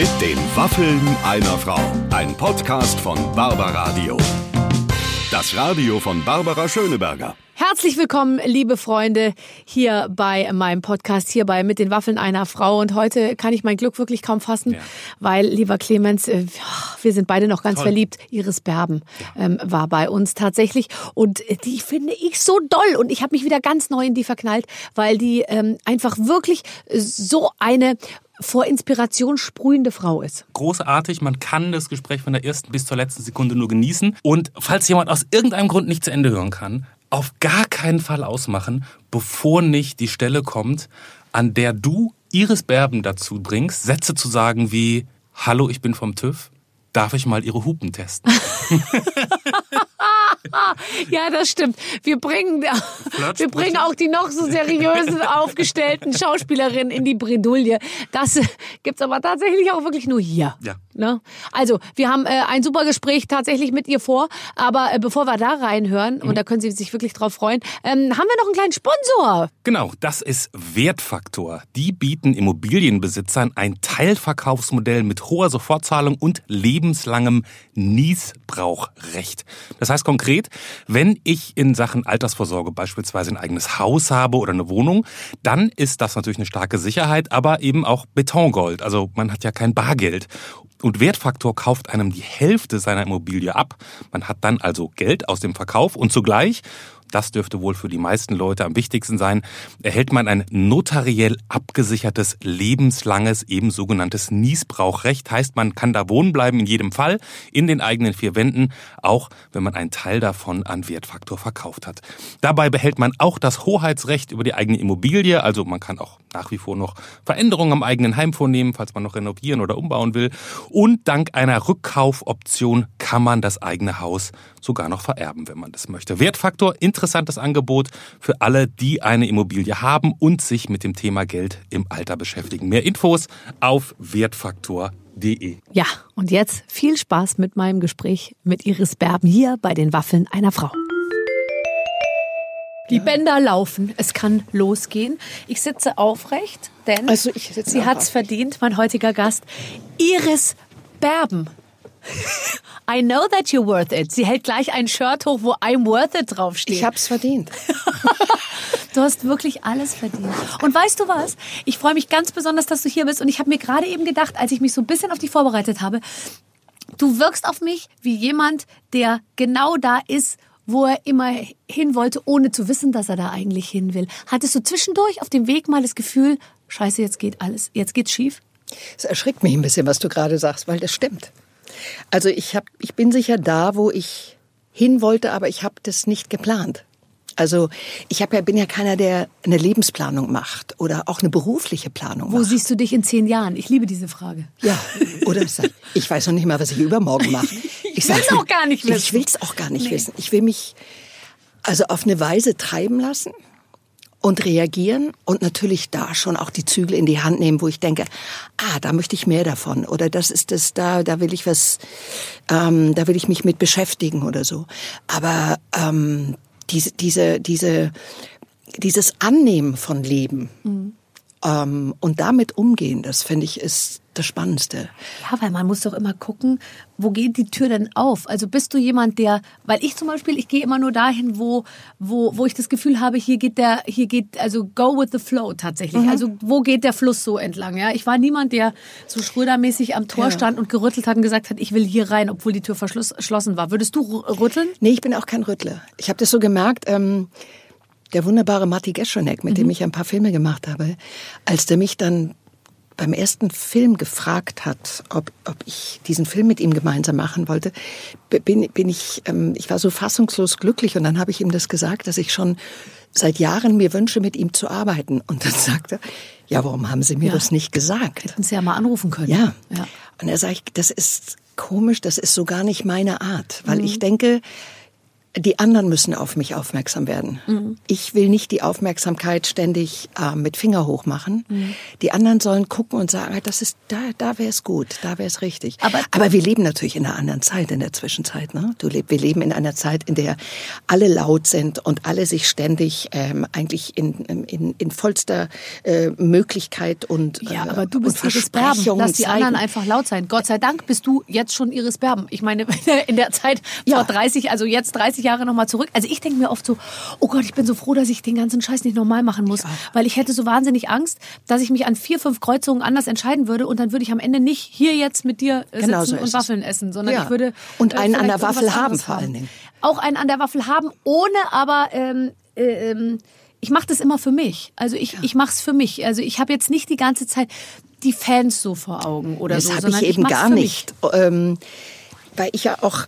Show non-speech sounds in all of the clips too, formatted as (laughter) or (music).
Mit den Waffeln einer Frau. Ein Podcast von Barbaradio. Das Radio von Barbara Schöneberger. Herzlich willkommen, liebe Freunde, hier bei meinem Podcast, hier bei Mit den Waffeln einer Frau. Und heute kann ich mein Glück wirklich kaum fassen, ja. weil, lieber Clemens, äh, wir sind beide noch ganz Toll. verliebt. Iris Berben ja. ähm, war bei uns tatsächlich. Und die finde ich so doll. Und ich habe mich wieder ganz neu in die verknallt, weil die ähm, einfach wirklich so eine vor Inspiration sprühende Frau ist. Großartig, man kann das Gespräch von der ersten bis zur letzten Sekunde nur genießen. Und falls jemand aus irgendeinem Grund nicht zu Ende hören kann, auf gar keinen Fall ausmachen, bevor nicht die Stelle kommt, an der du Iris Berben dazu bringst, Sätze zu sagen wie Hallo, ich bin vom TÜV. Darf ich mal Ihre Hupen testen? (laughs) (laughs) ja, das stimmt. Wir bringen, (laughs) wir bringen auch die noch so seriösen, (laughs) aufgestellten Schauspielerinnen in die Bredouille. Das gibt's aber tatsächlich auch wirklich nur hier. Ja. Ne? Also, wir haben äh, ein super Gespräch tatsächlich mit ihr vor, aber äh, bevor wir da reinhören, mhm. und da können Sie sich wirklich drauf freuen, ähm, haben wir noch einen kleinen Sponsor. Genau, das ist Wertfaktor. Die bieten Immobilienbesitzern ein Teilverkaufsmodell mit hoher Sofortzahlung und lebenslangem Niesbrauchrecht. Das heißt konkret, wenn ich in Sachen Altersvorsorge beispielsweise ein eigenes Haus habe oder eine Wohnung, dann ist das natürlich eine starke Sicherheit, aber eben auch Betongold. Also man hat ja kein Bargeld. Und Wertfaktor kauft einem die Hälfte seiner Immobilie ab. Man hat dann also Geld aus dem Verkauf und zugleich das dürfte wohl für die meisten Leute am wichtigsten sein, erhält man ein notariell abgesichertes, lebenslanges, eben sogenanntes Niesbrauchrecht. Heißt, man kann da wohnen bleiben in jedem Fall, in den eigenen vier Wänden, auch wenn man einen Teil davon an Wertfaktor verkauft hat. Dabei behält man auch das Hoheitsrecht über die eigene Immobilie, also man kann auch nach wie vor noch Veränderungen am eigenen Heim vornehmen, falls man noch renovieren oder umbauen will. Und dank einer Rückkaufoption kann man das eigene Haus sogar noch vererben, wenn man das möchte. Wertfaktor, interessantes Angebot für alle, die eine Immobilie haben und sich mit dem Thema Geld im Alter beschäftigen. Mehr Infos auf wertfaktor.de. Ja, und jetzt viel Spaß mit meinem Gespräch mit Iris Berben hier bei den Waffeln einer Frau. Die Bänder laufen, es kann losgehen. Ich sitze aufrecht, denn also sie hat es verdient, mein heutiger Gast, Iris Berben. I know that you're worth it. Sie hält gleich ein Shirt hoch, wo I'm worth it draufsteht. Ich hab's verdient. (laughs) du hast wirklich alles verdient. Und weißt du was? Ich freue mich ganz besonders, dass du hier bist. Und ich habe mir gerade eben gedacht, als ich mich so ein bisschen auf dich vorbereitet habe, du wirkst auf mich wie jemand, der genau da ist, wo er immer hin wollte, ohne zu wissen, dass er da eigentlich hin will. Hattest du zwischendurch auf dem Weg mal das Gefühl, scheiße, jetzt geht alles, jetzt geht's schief? Es erschrickt mich ein bisschen, was du gerade sagst, weil das stimmt. Also ich, hab, ich bin sicher da, wo ich hin wollte, aber ich habe das nicht geplant. Also ich hab ja, bin ja keiner, der eine Lebensplanung macht oder auch eine berufliche Planung Wo macht. siehst du dich in zehn Jahren? Ich liebe diese Frage. Ja, oder ich weiß noch nicht mal, was ich übermorgen mache. (laughs) Ich, will es auch gar nicht wissen. Ich will es auch gar nicht nee. wissen. Ich will mich also auf eine Weise treiben lassen und reagieren und natürlich da schon auch die Zügel in die Hand nehmen, wo ich denke, ah, da möchte ich mehr davon oder das ist es, da, da will ich was, ähm, da will ich mich mit beschäftigen oder so. Aber ähm, diese, diese, diese, dieses Annehmen von Leben mhm. ähm, und damit umgehen, das finde ich ist das Spannendste. Ja, weil man muss doch immer gucken, wo geht die Tür denn auf? Also bist du jemand, der, weil ich zum Beispiel, ich gehe immer nur dahin, wo, wo, wo ich das Gefühl habe, hier geht der, hier geht, also go with the flow tatsächlich. Mhm. Also wo geht der Fluss so entlang? Ja, ich war niemand, der so schrödermäßig am Tor ja. stand und gerüttelt hat und gesagt hat, ich will hier rein, obwohl die Tür verschlossen war. Würdest du rütteln? Nee, ich bin auch kein Rüttler. Ich habe das so gemerkt. Ähm der wunderbare Matti Geschonek, mit mhm. dem ich ein paar Filme gemacht habe, als der mich dann beim ersten Film gefragt hat, ob, ob ich diesen Film mit ihm gemeinsam machen wollte, bin, bin ich, ähm, ich war so fassungslos glücklich und dann habe ich ihm das gesagt, dass ich schon seit Jahren mir wünsche, mit ihm zu arbeiten. Und dann sagte er, ja, warum haben Sie mir ja. das nicht gesagt? Hätten Sie ja mal anrufen können. Ja. ja. Und er sagt, das ist komisch, das ist so gar nicht meine Art, weil mhm. ich denke, die anderen müssen auf mich aufmerksam werden. Mhm. Ich will nicht die Aufmerksamkeit ständig äh, mit Finger hoch machen. Mhm. Die anderen sollen gucken und sagen, ah, das ist da, da wäre es gut, da wäre es richtig. Aber, Aber wir leben natürlich in einer anderen Zeit in der Zwischenzeit. Ne? Du leb, wir leben in einer Zeit, in der alle laut sind und alle sich ständig ähm, eigentlich in, in, in vollster äh, Möglichkeit und ja, aber du bist Iris Berben. Lass die anderen einfach laut sein. Gott sei Dank bist du jetzt schon Iris Berben. Ich meine, (laughs) in der Zeit ja. vor 30, also jetzt 30 30 Jahre nochmal zurück. Also ich denke mir oft so, oh Gott, ich bin so froh, dass ich den ganzen Scheiß nicht normal machen muss. Ja. Weil ich hätte so wahnsinnig Angst, dass ich mich an vier, fünf Kreuzungen anders entscheiden würde und dann würde ich am Ende nicht hier jetzt mit dir äh, genau sitzen so und Waffeln essen, sondern ja. ich würde... Und einen an der Waffel haben vor allen Dingen. Auch einen an der Waffel haben, ohne aber... Ähm, äh, ähm, ich mache das immer für mich. Also ich, ja. ich mache es für mich. Also ich habe jetzt nicht die ganze Zeit die Fans so vor Augen oder das so. Das habe ich eben ich gar nicht. Ähm, weil ich ja auch,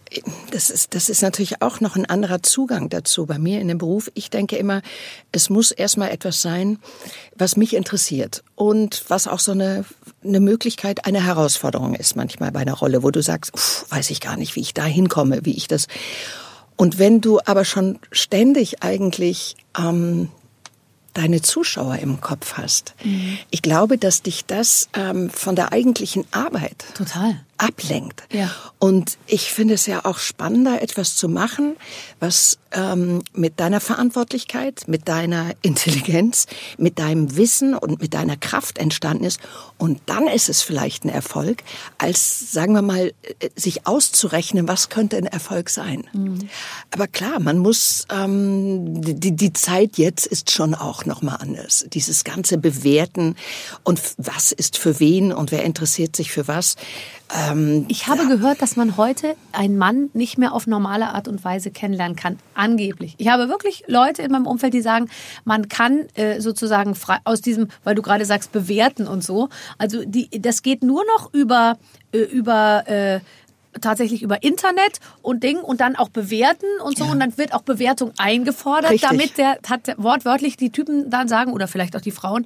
das ist, das ist natürlich auch noch ein anderer Zugang dazu bei mir in dem Beruf. Ich denke immer, es muss erstmal etwas sein, was mich interessiert und was auch so eine, eine Möglichkeit, eine Herausforderung ist manchmal bei einer Rolle, wo du sagst, uff, weiß ich gar nicht, wie ich da hinkomme, wie ich das. Und wenn du aber schon ständig eigentlich ähm, deine Zuschauer im Kopf hast. Mhm. Ich glaube, dass dich das ähm, von der eigentlichen Arbeit total ablenkt. Ja. Und ich finde es ja auch spannender, etwas zu machen, was ähm, mit deiner Verantwortlichkeit, mit deiner Intelligenz, mit deinem Wissen und mit deiner Kraft entstanden ist. Und dann ist es vielleicht ein Erfolg, als, sagen wir mal, äh, sich auszurechnen, was könnte ein Erfolg sein. Mhm. Aber klar, man muss, ähm, die, die Zeit jetzt ist schon auch nochmal anders. Dieses ganze Bewerten und was ist für wen und wer interessiert sich für was. Ähm, ich habe ja. gehört, dass man heute einen Mann nicht mehr auf normale Art und Weise kennenlernen kann. Angeblich. Ich habe wirklich Leute in meinem Umfeld, die sagen, man kann äh, sozusagen frei, aus diesem, weil du gerade sagst, bewerten und so. Also die, das geht nur noch über äh, über äh, tatsächlich über Internet und Ding und dann auch bewerten und so ja. und dann wird auch Bewertung eingefordert, Richtig. damit der hat wortwörtlich die Typen dann sagen oder vielleicht auch die Frauen,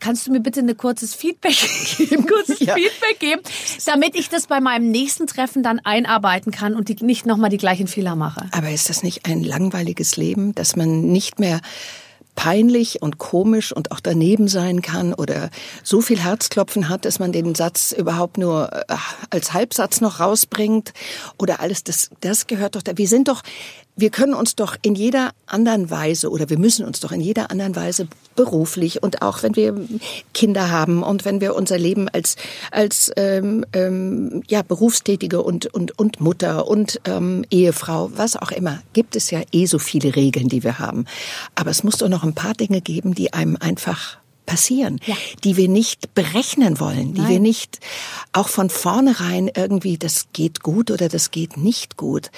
kannst du mir bitte ein kurzes Feedback (laughs) geben, kurzes (laughs) ja. Feedback geben, damit ich das bei meinem nächsten Treffen dann einarbeiten kann und die, nicht nochmal die gleichen Fehler mache. Aber ist das nicht ein langweiliges Leben, dass man nicht mehr peinlich und komisch und auch daneben sein kann oder so viel Herzklopfen hat, dass man den Satz überhaupt nur äh, als Halbsatz noch rausbringt oder alles, das, das gehört doch da. Wir sind doch wir können uns doch in jeder anderen Weise oder wir müssen uns doch in jeder anderen Weise beruflich und auch wenn wir Kinder haben und wenn wir unser Leben als als ähm, ähm, ja berufstätige und und und Mutter und ähm, Ehefrau was auch immer gibt es ja eh so viele Regeln, die wir haben. Aber es muss doch noch ein paar Dinge geben, die einem einfach passieren, ja. die wir nicht berechnen wollen, die Nein. wir nicht auch von vornherein irgendwie, das geht gut oder das geht nicht gut.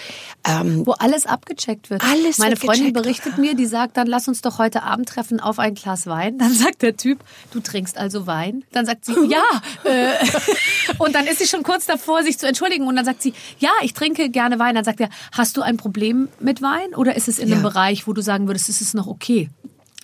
Ähm, Wo alles abgecheckt wird. Alles Meine Freundin berichtet mir, die sagt, dann lass uns doch heute Abend treffen auf ein Glas Wein. Dann sagt der Typ, du trinkst also Wein? Dann sagt sie, ja. (laughs) Äh, (laughs) und dann ist sie schon kurz davor, sich zu entschuldigen. Und dann sagt sie, ja, ich trinke gerne Wein. Dann sagt er, hast du ein Problem mit Wein? Oder ist es in ja. einem Bereich, wo du sagen würdest, es ist noch okay?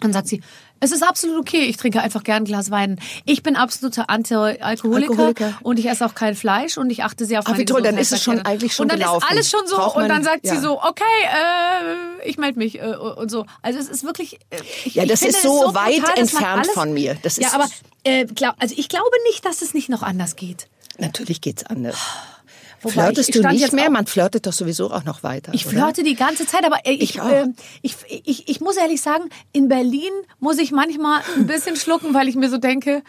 Dann sagt sie, es ist absolut okay. Ich trinke einfach gern ein Glas Wein. Ich bin absoluter Anti-Alkoholiker und ich esse auch kein Fleisch und ich achte sehr auf meine Ach, wie toll, dann ist es schon eigentlich schon Und dann gelaufen. ist alles schon so man, und dann sagt ja. sie so, okay, äh, ich melde mich äh, und so. Also es ist wirklich. Äh, ich, ja, das ist so, so weit brutal, entfernt alles, von mir. Das ist ja, aber äh, glaub, also ich glaube nicht, dass es nicht noch anders geht. Natürlich geht's anders. Wobei Flirtest ich, ich du nicht mehr? Man flirtet doch sowieso auch noch weiter. Ich oder? flirte die ganze Zeit, aber ich, ich, äh, ich, ich, ich muss ehrlich sagen, in Berlin muss ich manchmal ein bisschen schlucken, weil ich mir so denke,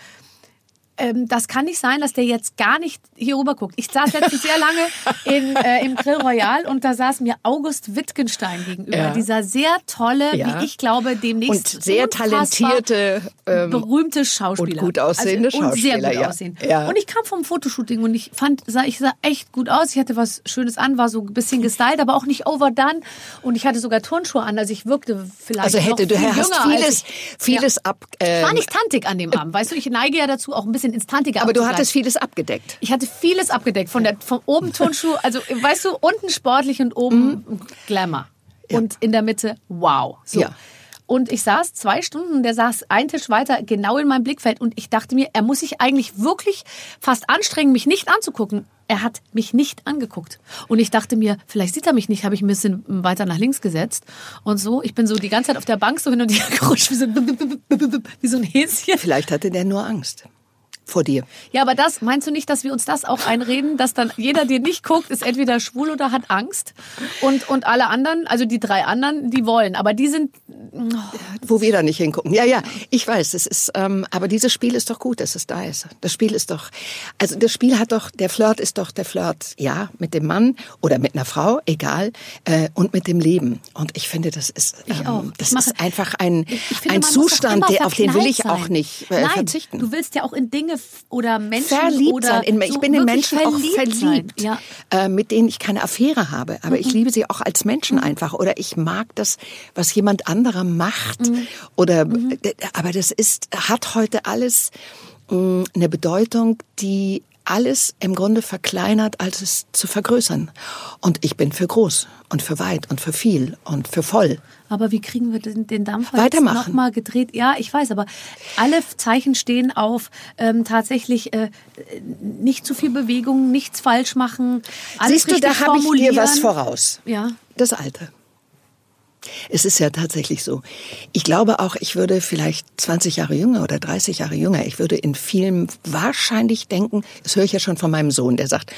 ähm, das kann nicht sein, dass der jetzt gar nicht hier rüber guckt. Ich saß letztens sehr lange in, äh, im Grill Royal und da saß mir August Wittgenstein gegenüber. Ja. Dieser sehr tolle, ja. wie ich glaube, demnächst und sehr talentierte, ähm, berühmte Schauspieler. Und gut aussehende also, Schauspieler. Und sehr gut ja. aussehen. Und ich kam vom Fotoshooting und ich fand, sah, ich sah echt gut aus. Ich hatte was Schönes an, war so ein bisschen gestylt, aber auch nicht overdone. Und ich hatte sogar Turnschuhe an, also ich wirkte vielleicht Also hätte du hast vieles, ich, vieles ab. Äh, war ähm, nicht tantig an dem Abend, weißt du. Ich neige ja dazu, auch ein bisschen bisschen instantiger Aber du hattest vieles abgedeckt. Ich hatte vieles abgedeckt. Von, der, von oben Turnschuh, also weißt du, unten sportlich und oben mhm. Glamour. Ja. Und in der Mitte, wow. So. Ja. und ich saß zwei Stunden, der saß einen Tisch weiter genau in meinem Blickfeld und ich dachte mir, er muss sich eigentlich wirklich fast anstrengen, mich nicht anzugucken. Er hat mich nicht angeguckt. Und ich dachte mir, vielleicht sieht er mich nicht, habe ich ein bisschen weiter nach links gesetzt. Und so, ich bin so die ganze Zeit auf der Bank so hin und her (laughs) gerutscht, wie so, wie so ein Häschen. Vielleicht hatte der nur Angst vor dir. Ja, aber das, meinst du nicht, dass wir uns das auch einreden, dass dann jeder, der nicht guckt, ist entweder schwul oder hat Angst und, und alle anderen, also die drei anderen, die wollen, aber die sind... Oh. Wo wir da nicht hingucken. Ja, ja, ich weiß, es ist, ähm, aber dieses Spiel ist doch gut, dass es da ist. Das Spiel ist doch, also das Spiel hat doch, der Flirt ist doch der Flirt, ja, mit dem Mann oder mit einer Frau, egal, äh, und mit dem Leben. Und ich finde, das ist, ähm, das mache, ist einfach ein, finde, ein Zustand, der, auf den will ich sein. auch nicht äh, Nein, verzichten. Du willst ja auch in Dinge oder Menschen verliebt oder sein. In, ich so bin in Menschen auch verliebt, verliebt, ja. äh, mit denen ich keine Affäre habe. Aber mhm. ich liebe sie auch als Menschen mhm. einfach. Oder ich mag das, was jemand anderer macht. Mhm. Oder, mhm. aber das ist, hat heute alles mh, mm, eine Bedeutung, die alles im Grunde verkleinert, als es zu vergrößern. Und ich bin für groß und für weit und für viel und für voll. Aber wie kriegen wir den, den Dampfer Weitermachen. jetzt nochmal gedreht? Ja, ich weiß, aber alle Zeichen stehen auf ähm, tatsächlich äh, nicht zu viel Bewegung, nichts falsch machen. Alles Siehst du, da habe ich dir was voraus. Ja. Das Alte. Es ist ja tatsächlich so. Ich glaube auch, ich würde vielleicht 20 Jahre jünger oder 30 Jahre jünger, ich würde in vielen wahrscheinlich denken, das höre ich ja schon von meinem Sohn, der sagt,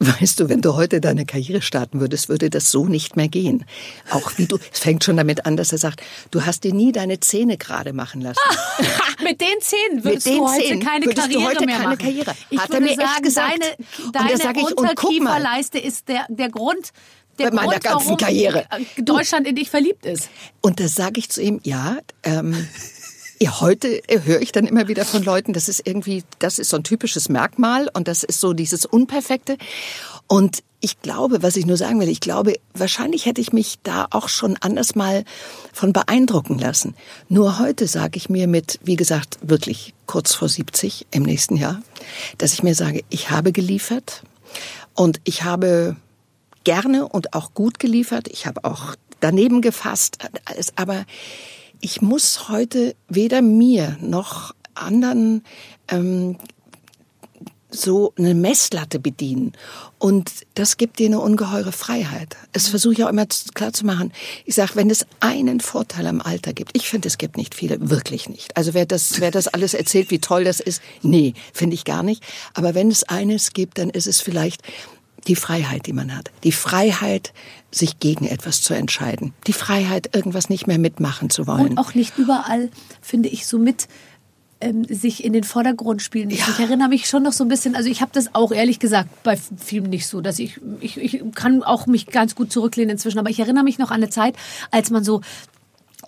Weißt du, wenn du heute deine Karriere starten würdest, würde das so nicht mehr gehen. Auch wie du, es fängt schon damit an, dass er sagt, du hast dir nie deine Zähne gerade machen lassen. (laughs) Mit den Zähnen würdest den du heute Zähnen keine Karriere du heute mehr keine machen. Karriere. Ich Hat er mir sagen, echt gesagt. Deine, deine ich, Unterkieferleiste ist der, der Grund, der Bei meiner Grund, ganzen Karriere. Deutschland in dich verliebt ist. Und das sage ich zu ihm, ja, ähm, ja, heute höre ich dann immer wieder von Leuten, das ist irgendwie, das ist so ein typisches Merkmal und das ist so dieses Unperfekte. Und ich glaube, was ich nur sagen will, ich glaube, wahrscheinlich hätte ich mich da auch schon anders mal von beeindrucken lassen. Nur heute sage ich mir mit, wie gesagt, wirklich kurz vor 70 im nächsten Jahr, dass ich mir sage, ich habe geliefert und ich habe gerne und auch gut geliefert. Ich habe auch daneben gefasst, alles, aber ich muss heute weder mir noch anderen ähm, so eine Messlatte bedienen. Und das gibt dir eine ungeheure Freiheit. Es versuche ich auch immer klar zu machen. Ich sage, wenn es einen Vorteil am Alter gibt, ich finde, es gibt nicht viele, wirklich nicht. Also wer das, wer das alles erzählt, wie toll das ist, nee, finde ich gar nicht. Aber wenn es eines gibt, dann ist es vielleicht die Freiheit, die man hat. Die Freiheit, sich gegen etwas zu entscheiden. Die Freiheit, irgendwas nicht mehr mitmachen zu wollen. Und auch nicht überall, finde ich, so mit ähm, sich in den Vordergrund spielen. Ja. Ich erinnere mich schon noch so ein bisschen, also ich habe das auch ehrlich gesagt bei Filmen nicht so, dass ich, ich, ich kann auch mich ganz gut zurücklehnen inzwischen, aber ich erinnere mich noch an eine Zeit, als man so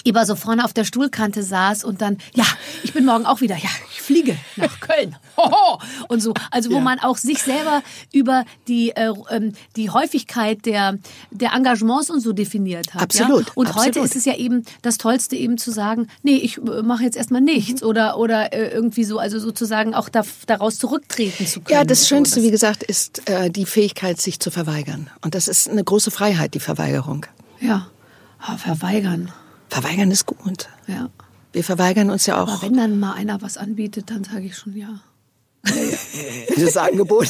Eber so vorne auf der Stuhlkante saß und dann, ja, ich bin morgen auch wieder, ja, ich fliege nach Köln. (laughs) Hoho! Und so, also wo ja. man auch sich selber über die, äh, ähm, die Häufigkeit der, der Engagements und so definiert hat. Absolut. Ja? Und absolut. heute ist es ja eben das Tollste eben zu sagen, nee, ich äh, mache jetzt erstmal nichts mhm. oder, oder äh, irgendwie so, also sozusagen auch da, daraus zurücktreten zu können. Ja, das Schönste, so, wie gesagt, ist äh, die Fähigkeit, sich zu verweigern. Und das ist eine große Freiheit, die Verweigerung. Ja, oh, verweigern. Verweigern ist gut. Ja. Wir verweigern uns ja auch. Aber wenn dann mal einer was anbietet, dann sage ich schon ja. (laughs) Das Angebot,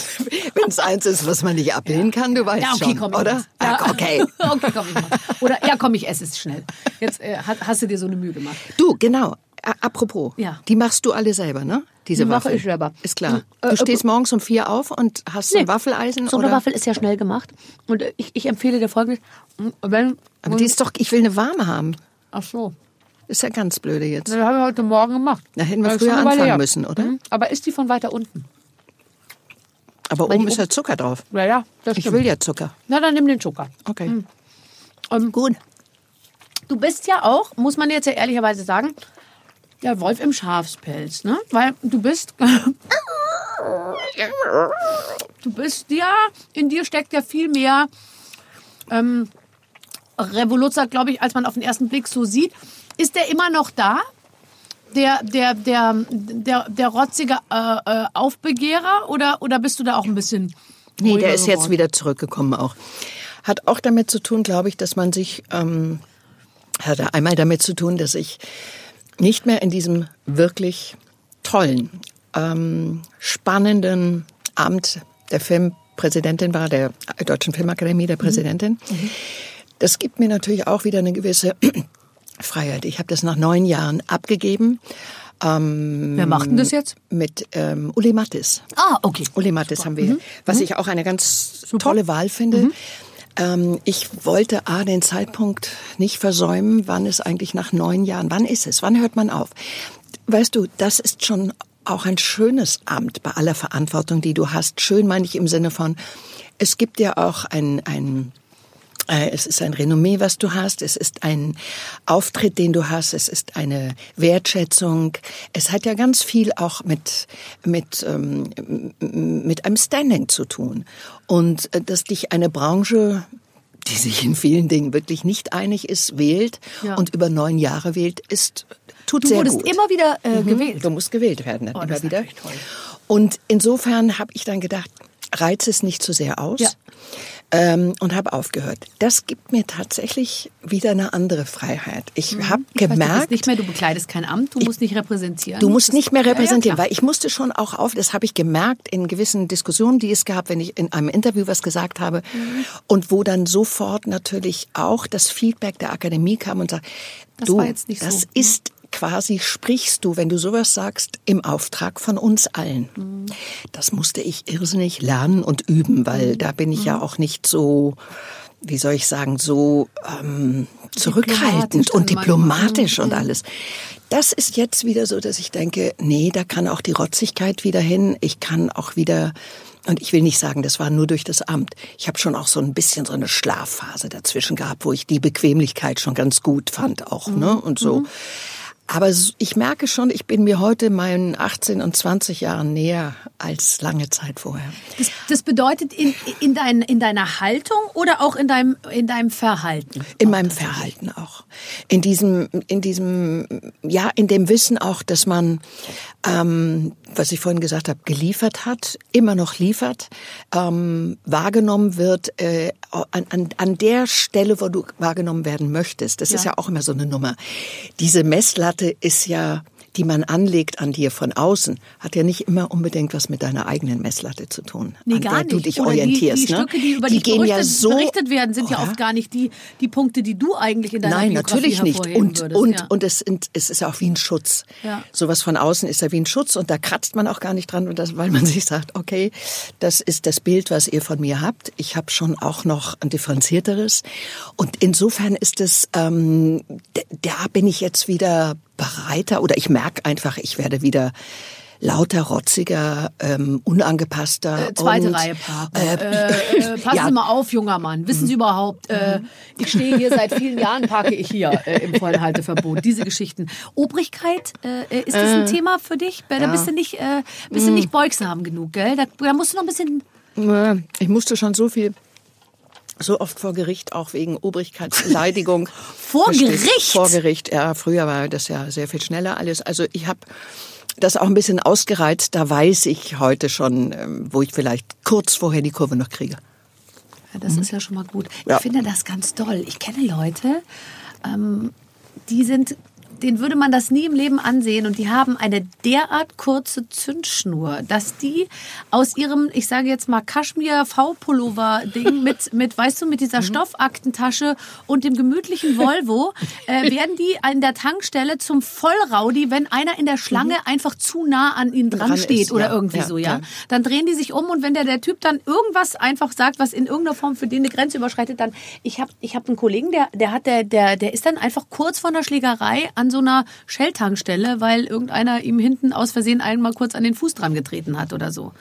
wenn es eins ist, was man nicht ablehnen kann, du weißt ja, okay, schon, komm, oder? Ja. okay. (laughs) okay, komm, ich. Oder ja, komm, ich esse es schnell. Jetzt äh, hast du dir so eine Mühe gemacht. Du, genau. Apropos, ja. die machst du alle selber, ne? Diese die Waffel. mache ich selber. Ist klar. Hm. Du stehst morgens um vier auf und hast nee. ein Waffeleisen? So eine oder? Waffel ist ja schnell gemacht. Und ich, ich empfehle dir folgendes. Wenn, Aber die ist doch, ich will eine warme haben. Ach so. Ist ja ganz blöde jetzt. Das habe ich heute Morgen gemacht. Da hätten wir früher anfangen leer. müssen, oder? Mhm. Aber ist die von weiter unten? Aber Weil oben ist ja Zucker drauf. Ja, ja, das Ich will ja Zucker. Na, dann nimm den Zucker. Okay. Mhm. Um, Gut. Du bist ja auch, muss man jetzt ja ehrlicherweise sagen, der Wolf im Schafspelz, ne? Weil du bist. (laughs) du bist ja, in dir steckt ja viel mehr ähm, Revoluzzer, glaube ich, als man auf den ersten Blick so sieht. Ist der immer noch da? Der, der, der, der, der rotzige äh, äh, Aufbegehrer oder, oder bist du da auch ein bisschen. Nee, der ist geworden? jetzt wieder zurückgekommen auch. Hat auch damit zu tun, glaube ich, dass man sich ähm, hatte einmal damit zu tun, dass ich nicht mehr in diesem wirklich tollen, ähm, spannenden Amt der Filmpräsidentin war, der Deutschen Filmakademie der Präsidentin. Mhm. Das gibt mir natürlich auch wieder eine gewisse (clears throat) Freiheit. Ich habe das nach neun Jahren abgegeben. Ähm, Wer macht denn das jetzt? Mit ähm, Uli Mattis. Ah, okay. Uli Mattis Super. haben wir, mhm. was mhm. ich auch eine ganz Super. tolle Wahl finde. Mhm. Ähm, ich wollte A, den Zeitpunkt nicht versäumen, wann es eigentlich nach neun Jahren, wann ist es, wann hört man auf? Weißt du, das ist schon auch ein schönes Amt bei aller Verantwortung, die du hast. Schön meine ich im Sinne von, es gibt ja auch ein, ein es ist ein Renommee, was du hast. Es ist ein Auftritt, den du hast. Es ist eine Wertschätzung. Es hat ja ganz viel auch mit, mit, ähm, mit einem Standing zu tun. Und äh, dass dich eine Branche die sich in vielen Dingen wirklich nicht einig ist, wählt ja. und über neun Jahre wählt, ist tut du sehr gut. Du wurdest immer wieder äh, mhm. gewählt. Du musst gewählt werden, dann oh, immer wieder. Und insofern habe ich dann gedacht, reiz es nicht zu sehr aus. Ja ähm, und habe aufgehört. Das gibt mir tatsächlich wieder eine andere Freiheit. Ich mhm. habe gemerkt, weiß, nicht mehr, du bekleidest kein Amt, du ich, musst nicht repräsentieren. Du musst nicht mehr repräsentieren, ja, ja, weil ich musste schon auch auf, das habe ich gemerkt in gewissen Diskussionen, die es gab, wenn ich in einem Interview was gesagt habe mhm. und wo dann sofort natürlich auch das Feedback der Akademie kam und sagt, das du, das so. ist quasi sprichst du, wenn du sowas sagst, im Auftrag von uns allen. Mhm. Das musste ich irrsinnig lernen und üben, weil mhm. da bin ich ja mhm. auch nicht so, wie soll ich sagen, so ähm, zurückhaltend und diplomatisch und mhm. alles. Das ist jetzt wieder so, dass ich denke, nee, da kann auch die Rotzigkeit wieder hin. Ich kann auch wieder und ich will nicht sagen, das war nur durch das Amt. Ich habe schon auch so ein bisschen so eine Schlafphase dazwischen gehabt, wo ich die Bequemlichkeit schon ganz gut fand auch, ne? Und so. Mhm. Aber ich merke schon, ich bin mir heute meinen 18 und 20 Jahren näher als lange Zeit vorher. Das, das bedeutet in, in, dein, in deiner Haltung oder auch in deinem, in deinem Verhalten? In meinem Verhalten auch. In diesem, in diesem, ja, in dem Wissen auch, dass man, ähm, was ich vorhin gesagt habe, geliefert hat, immer noch liefert, ähm, wahrgenommen wird äh, an, an, an der Stelle, wo du wahrgenommen werden möchtest. Das ja. ist ja auch immer so eine Nummer. Diese Messlatte Messlatte ist ja die man anlegt an dir von außen, hat ja nicht immer unbedingt was mit deiner eigenen Messlatte zu tun, nee, an gar der nicht. du dich Oder orientierst. Die, die ne? Stücke, die über die dich gehen berichtet, ja so, berichtet werden, sind oh, ja oft gar nicht die, die Punkte, die du eigentlich in deiner Nein, Biografie natürlich nicht. Und, würdest, und, ja. und es, es ist ja auch wie ein Schutz. Ja. Sowas von außen ist ja wie ein Schutz und da kratzt man auch gar nicht dran, das, weil man (laughs) sich sagt, okay, das ist das Bild, was ihr von mir habt. Ich habe schon auch noch ein differenzierteres. Und insofern ist es, ähm, da bin ich jetzt wieder breiter oder ich merke einfach, ich werde wieder lauter, rotziger, ähm, unangepasster. Äh, zweite und, Reihe parken. Äh, äh, (laughs) äh, passen ja. Sie mal auf, junger Mann. Wissen Sie überhaupt, äh, ich stehe hier seit vielen Jahren, parke ich hier äh, im Vollenhalteverbot. Diese Geschichten. Obrigkeit, äh, ist das ein Thema für dich? Da ja. bist du nicht, bist du nicht beugsam genug, gell? Da, da musst du noch ein bisschen... Ich musste schon so viel so oft vor Gericht, auch wegen Obrigkeitsbeleidigung. (laughs) vor Gericht? Vor Gericht, ja. Früher war das ja sehr viel schneller alles. Also ich habe das auch ein bisschen ausgereizt. Da weiß ich heute schon, ähm, wo ich vielleicht kurz vorher die Kurve noch kriege. Ja, das mhm. ist ja schon mal gut. Ja. Ich finde das ganz toll. Ich kenne Leute, ähm, die sind den würde man das nie im Leben ansehen. Und die haben eine derart kurze Zündschnur, dass die aus ihrem, ich sage jetzt mal, Kaschmir-V-Pullover-Ding (laughs) mit, mit, weißt du, mit dieser mhm. Stoffaktentasche und dem gemütlichen Volvo, äh, (laughs) werden die an der Tankstelle zum Vollraudi, wenn einer in der Schlange mhm. einfach zu nah an ihnen dran, dran steht ist, oder ja. irgendwie ja, so, ja? Dann drehen die sich um und wenn der, der Typ dann irgendwas einfach sagt, was in irgendeiner Form für den eine Grenze überschreitet, dann, ich habe ich hab einen Kollegen, der, der hat, der, der, der ist dann einfach kurz vor einer Schlägerei an so einer Shell-Tankstelle, weil irgendeiner ihm hinten aus Versehen einmal kurz an den Fuß dran getreten hat oder so.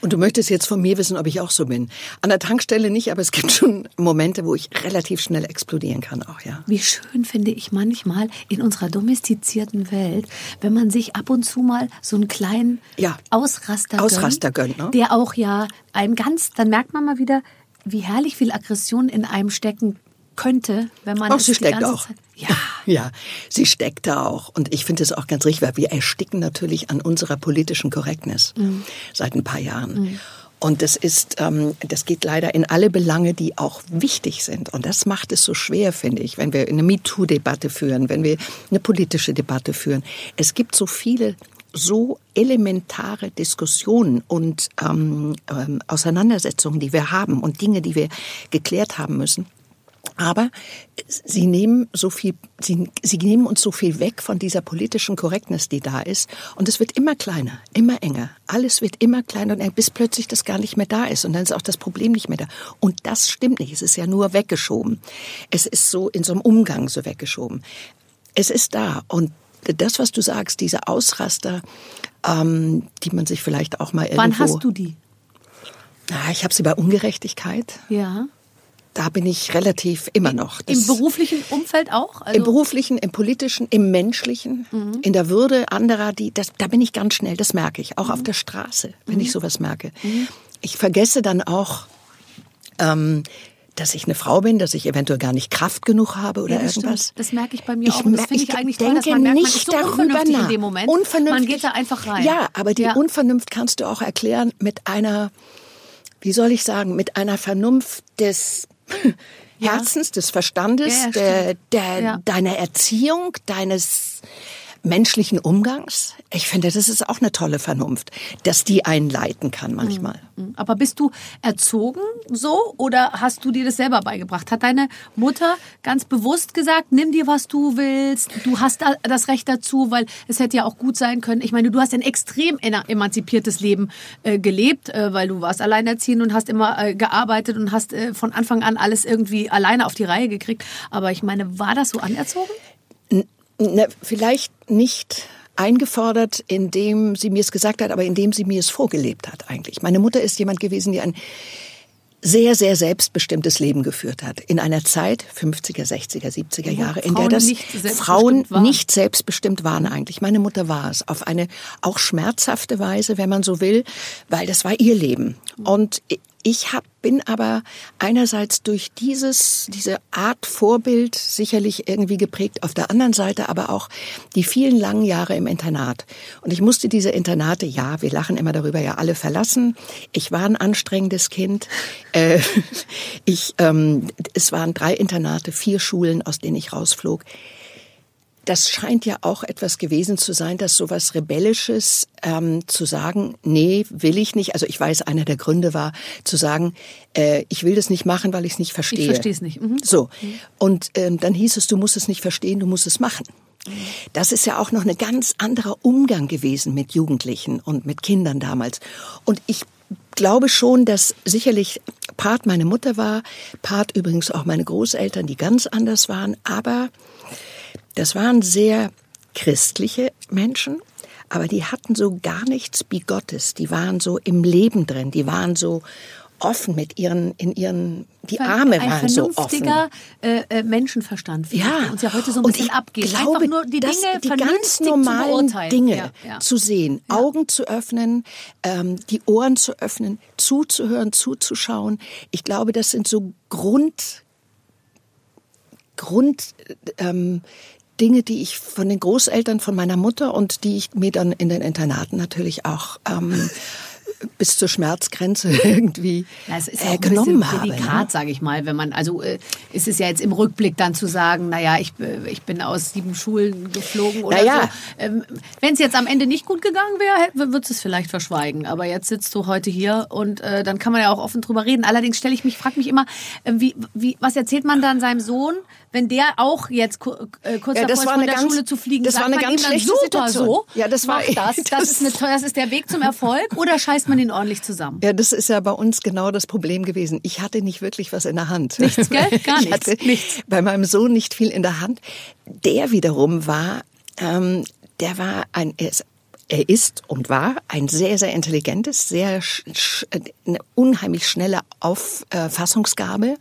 Und du möchtest jetzt von mir wissen, ob ich auch so bin. An der Tankstelle nicht, aber es gibt schon Momente, wo ich relativ schnell explodieren kann auch, ja. Wie schön finde ich manchmal in unserer domestizierten Welt, wenn man sich ab und zu mal so einen kleinen ja. Ausraster, Ausraster gönnt, gönnt ne? der auch ja einem ganz, dann merkt man mal wieder, wie herrlich viel Aggression in einem stecken könnte, wenn man Ach, sie steckt auch. Zeit, (laughs) ja. ja, sie steckt da auch. Und ich finde es auch ganz richtig, weil wir ersticken natürlich an unserer politischen Korrektness mhm. seit ein paar Jahren. Mhm. Und das ist, ähm, das geht leider in alle Belange, die auch wichtig sind. Und das macht es so schwer, finde ich, wenn wir eine MeToo-Debatte führen, wenn wir eine politische Debatte führen. Es gibt so viele so elementare Diskussionen und ähm, ähm, Auseinandersetzungen, die wir haben und Dinge, die wir geklärt haben müssen. Aber sie nehmen so viel, sie, sie nehmen uns so viel weg von dieser politischen Korrektness, die da ist. Und es wird immer kleiner, immer enger. Alles wird immer kleiner und bis plötzlich das gar nicht mehr da ist. Und dann ist auch das Problem nicht mehr da. Und das stimmt nicht. Es ist ja nur weggeschoben. Es ist so in so einem Umgang so weggeschoben. Es ist da. Und das, was du sagst, diese Ausraster, ähm, die man sich vielleicht auch mal irgendwo... Wann hast du die? Na, ich habe sie bei Ungerechtigkeit. Ja. Da bin ich relativ immer noch. Das Im beruflichen Umfeld auch? Also Im beruflichen, im politischen, im menschlichen, mhm. in der Würde anderer, die, das, da bin ich ganz schnell, das merke ich. Auch mhm. auf der Straße, wenn mhm. ich sowas merke. Mhm. Ich vergesse dann auch, ähm, dass ich eine Frau bin, dass ich eventuell gar nicht Kraft genug habe oder ja, das irgendwas. Stimmt. Das merke ich bei mir ich auch. Das finde ich, eigentlich denke toll, dass man merkt, man ist so darüber nach. in dem Moment. Unvernünftig. Man geht da einfach rein. Ja, aber die ja. Unvernunft kannst du auch erklären mit einer, wie soll ich sagen, mit einer Vernunft des Herzens, des Verstandes, ja, der, der, deiner Erziehung, deines menschlichen Umgangs. Ich finde, das ist auch eine tolle Vernunft, dass die einen leiten kann manchmal. Mhm. Mhm. Aber bist du erzogen so oder hast du dir das selber beigebracht? Hat deine Mutter ganz bewusst gesagt, nimm dir, was du willst, du hast das Recht dazu, weil es hätte ja auch gut sein können. Ich meine, du hast ein extrem emanzipiertes Leben äh, gelebt, äh, weil du warst alleinerziehend und hast immer äh, gearbeitet und hast äh, von Anfang an alles irgendwie alleine auf die Reihe gekriegt. Aber ich meine, war das so anerzogen? Ne, vielleicht nicht eingefordert, indem sie mir es gesagt hat, aber indem sie mir es vorgelebt hat eigentlich. Meine Mutter ist jemand gewesen, die ein sehr, sehr selbstbestimmtes Leben geführt hat. In einer Zeit, 50er, 60er, 70er Jahre, in der das nicht Frauen waren. nicht selbstbestimmt waren eigentlich. Meine Mutter war es. Auf eine auch schmerzhafte Weise, wenn man so will, weil das war ihr Leben. Und ich hab, bin aber einerseits durch dieses, diese Art Vorbild sicherlich irgendwie geprägt, auf der anderen Seite aber auch die vielen langen Jahre im Internat. Und ich musste diese Internate, ja, wir lachen immer darüber, ja alle verlassen. Ich war ein anstrengendes Kind. Äh, (laughs) ich, ähm, es waren drei Internate, vier Schulen, aus denen ich rausflog das scheint ja auch etwas gewesen zu sein, dass sowas Rebellisches ähm, zu sagen, nee, will ich nicht. Also ich weiß, einer der Gründe war zu sagen, äh, ich will das nicht machen, weil ich es nicht verstehe. Ich verstehe es nicht. Mhm. So. Und ähm, dann hieß es, du musst es nicht verstehen, du musst es machen. Das ist ja auch noch ein ganz anderer Umgang gewesen mit Jugendlichen und mit Kindern damals. Und ich glaube schon, dass sicherlich Part meine Mutter war, Part übrigens auch meine Großeltern, die ganz anders waren, aber das waren sehr christliche Menschen, aber die hatten so gar nichts Bigottes. Die waren so im Leben drin. Die waren so offen mit ihren, in ihren, die Arme ein waren so offen. Ein äh, äh, Menschenverstand. Ja. Uns ja heute so ein bisschen abgeht. Glaube, Einfach nur die Dinge die ganz normalen Dinge ja, ja. zu sehen, ja. Augen zu öffnen, ähm, die Ohren zu öffnen, zuzuhören, zuzuschauen. Ich glaube, das sind so Grund, Grund, ähm, Dinge, die ich von den Großeltern, von meiner Mutter und die ich mir dann in den Internaten natürlich auch ähm, (laughs) bis zur Schmerzgrenze (laughs) irgendwie Na, es ist äh, genommen ein bisschen delikat, ne? sage ich mal, wenn man also äh, ist es ja jetzt im Rückblick dann zu sagen, naja, ich, äh, ich bin aus sieben Schulen geflogen oder naja. so. Ähm, wenn es jetzt am Ende nicht gut gegangen wäre, wird es vielleicht verschweigen. Aber jetzt sitzt du heute hier und äh, dann kann man ja auch offen drüber reden. Allerdings stelle ich mich, frage mich immer, äh, wie, wie, was erzählt man dann seinem Sohn, wenn der auch jetzt äh, kurz ja, davor ist, von der ganz, Schule zu fliegen? Das war eine ganz schlechte super Situation. so. Ja, das war das. (laughs) Das, das, ist eine, das ist der Weg zum Erfolg oder scheißt man ihn ordentlich zusammen? Ja, das ist ja bei uns genau das Problem gewesen. Ich hatte nicht wirklich was in der Hand. Nichts, gell? (laughs) Gar nichts. Ich hatte nichts. bei meinem Sohn nicht viel in der Hand. Der wiederum war, ähm, der war ein, er ist er ist und war ein sehr, sehr intelligentes, sehr eine unheimlich schnelle Auffassungsgabe,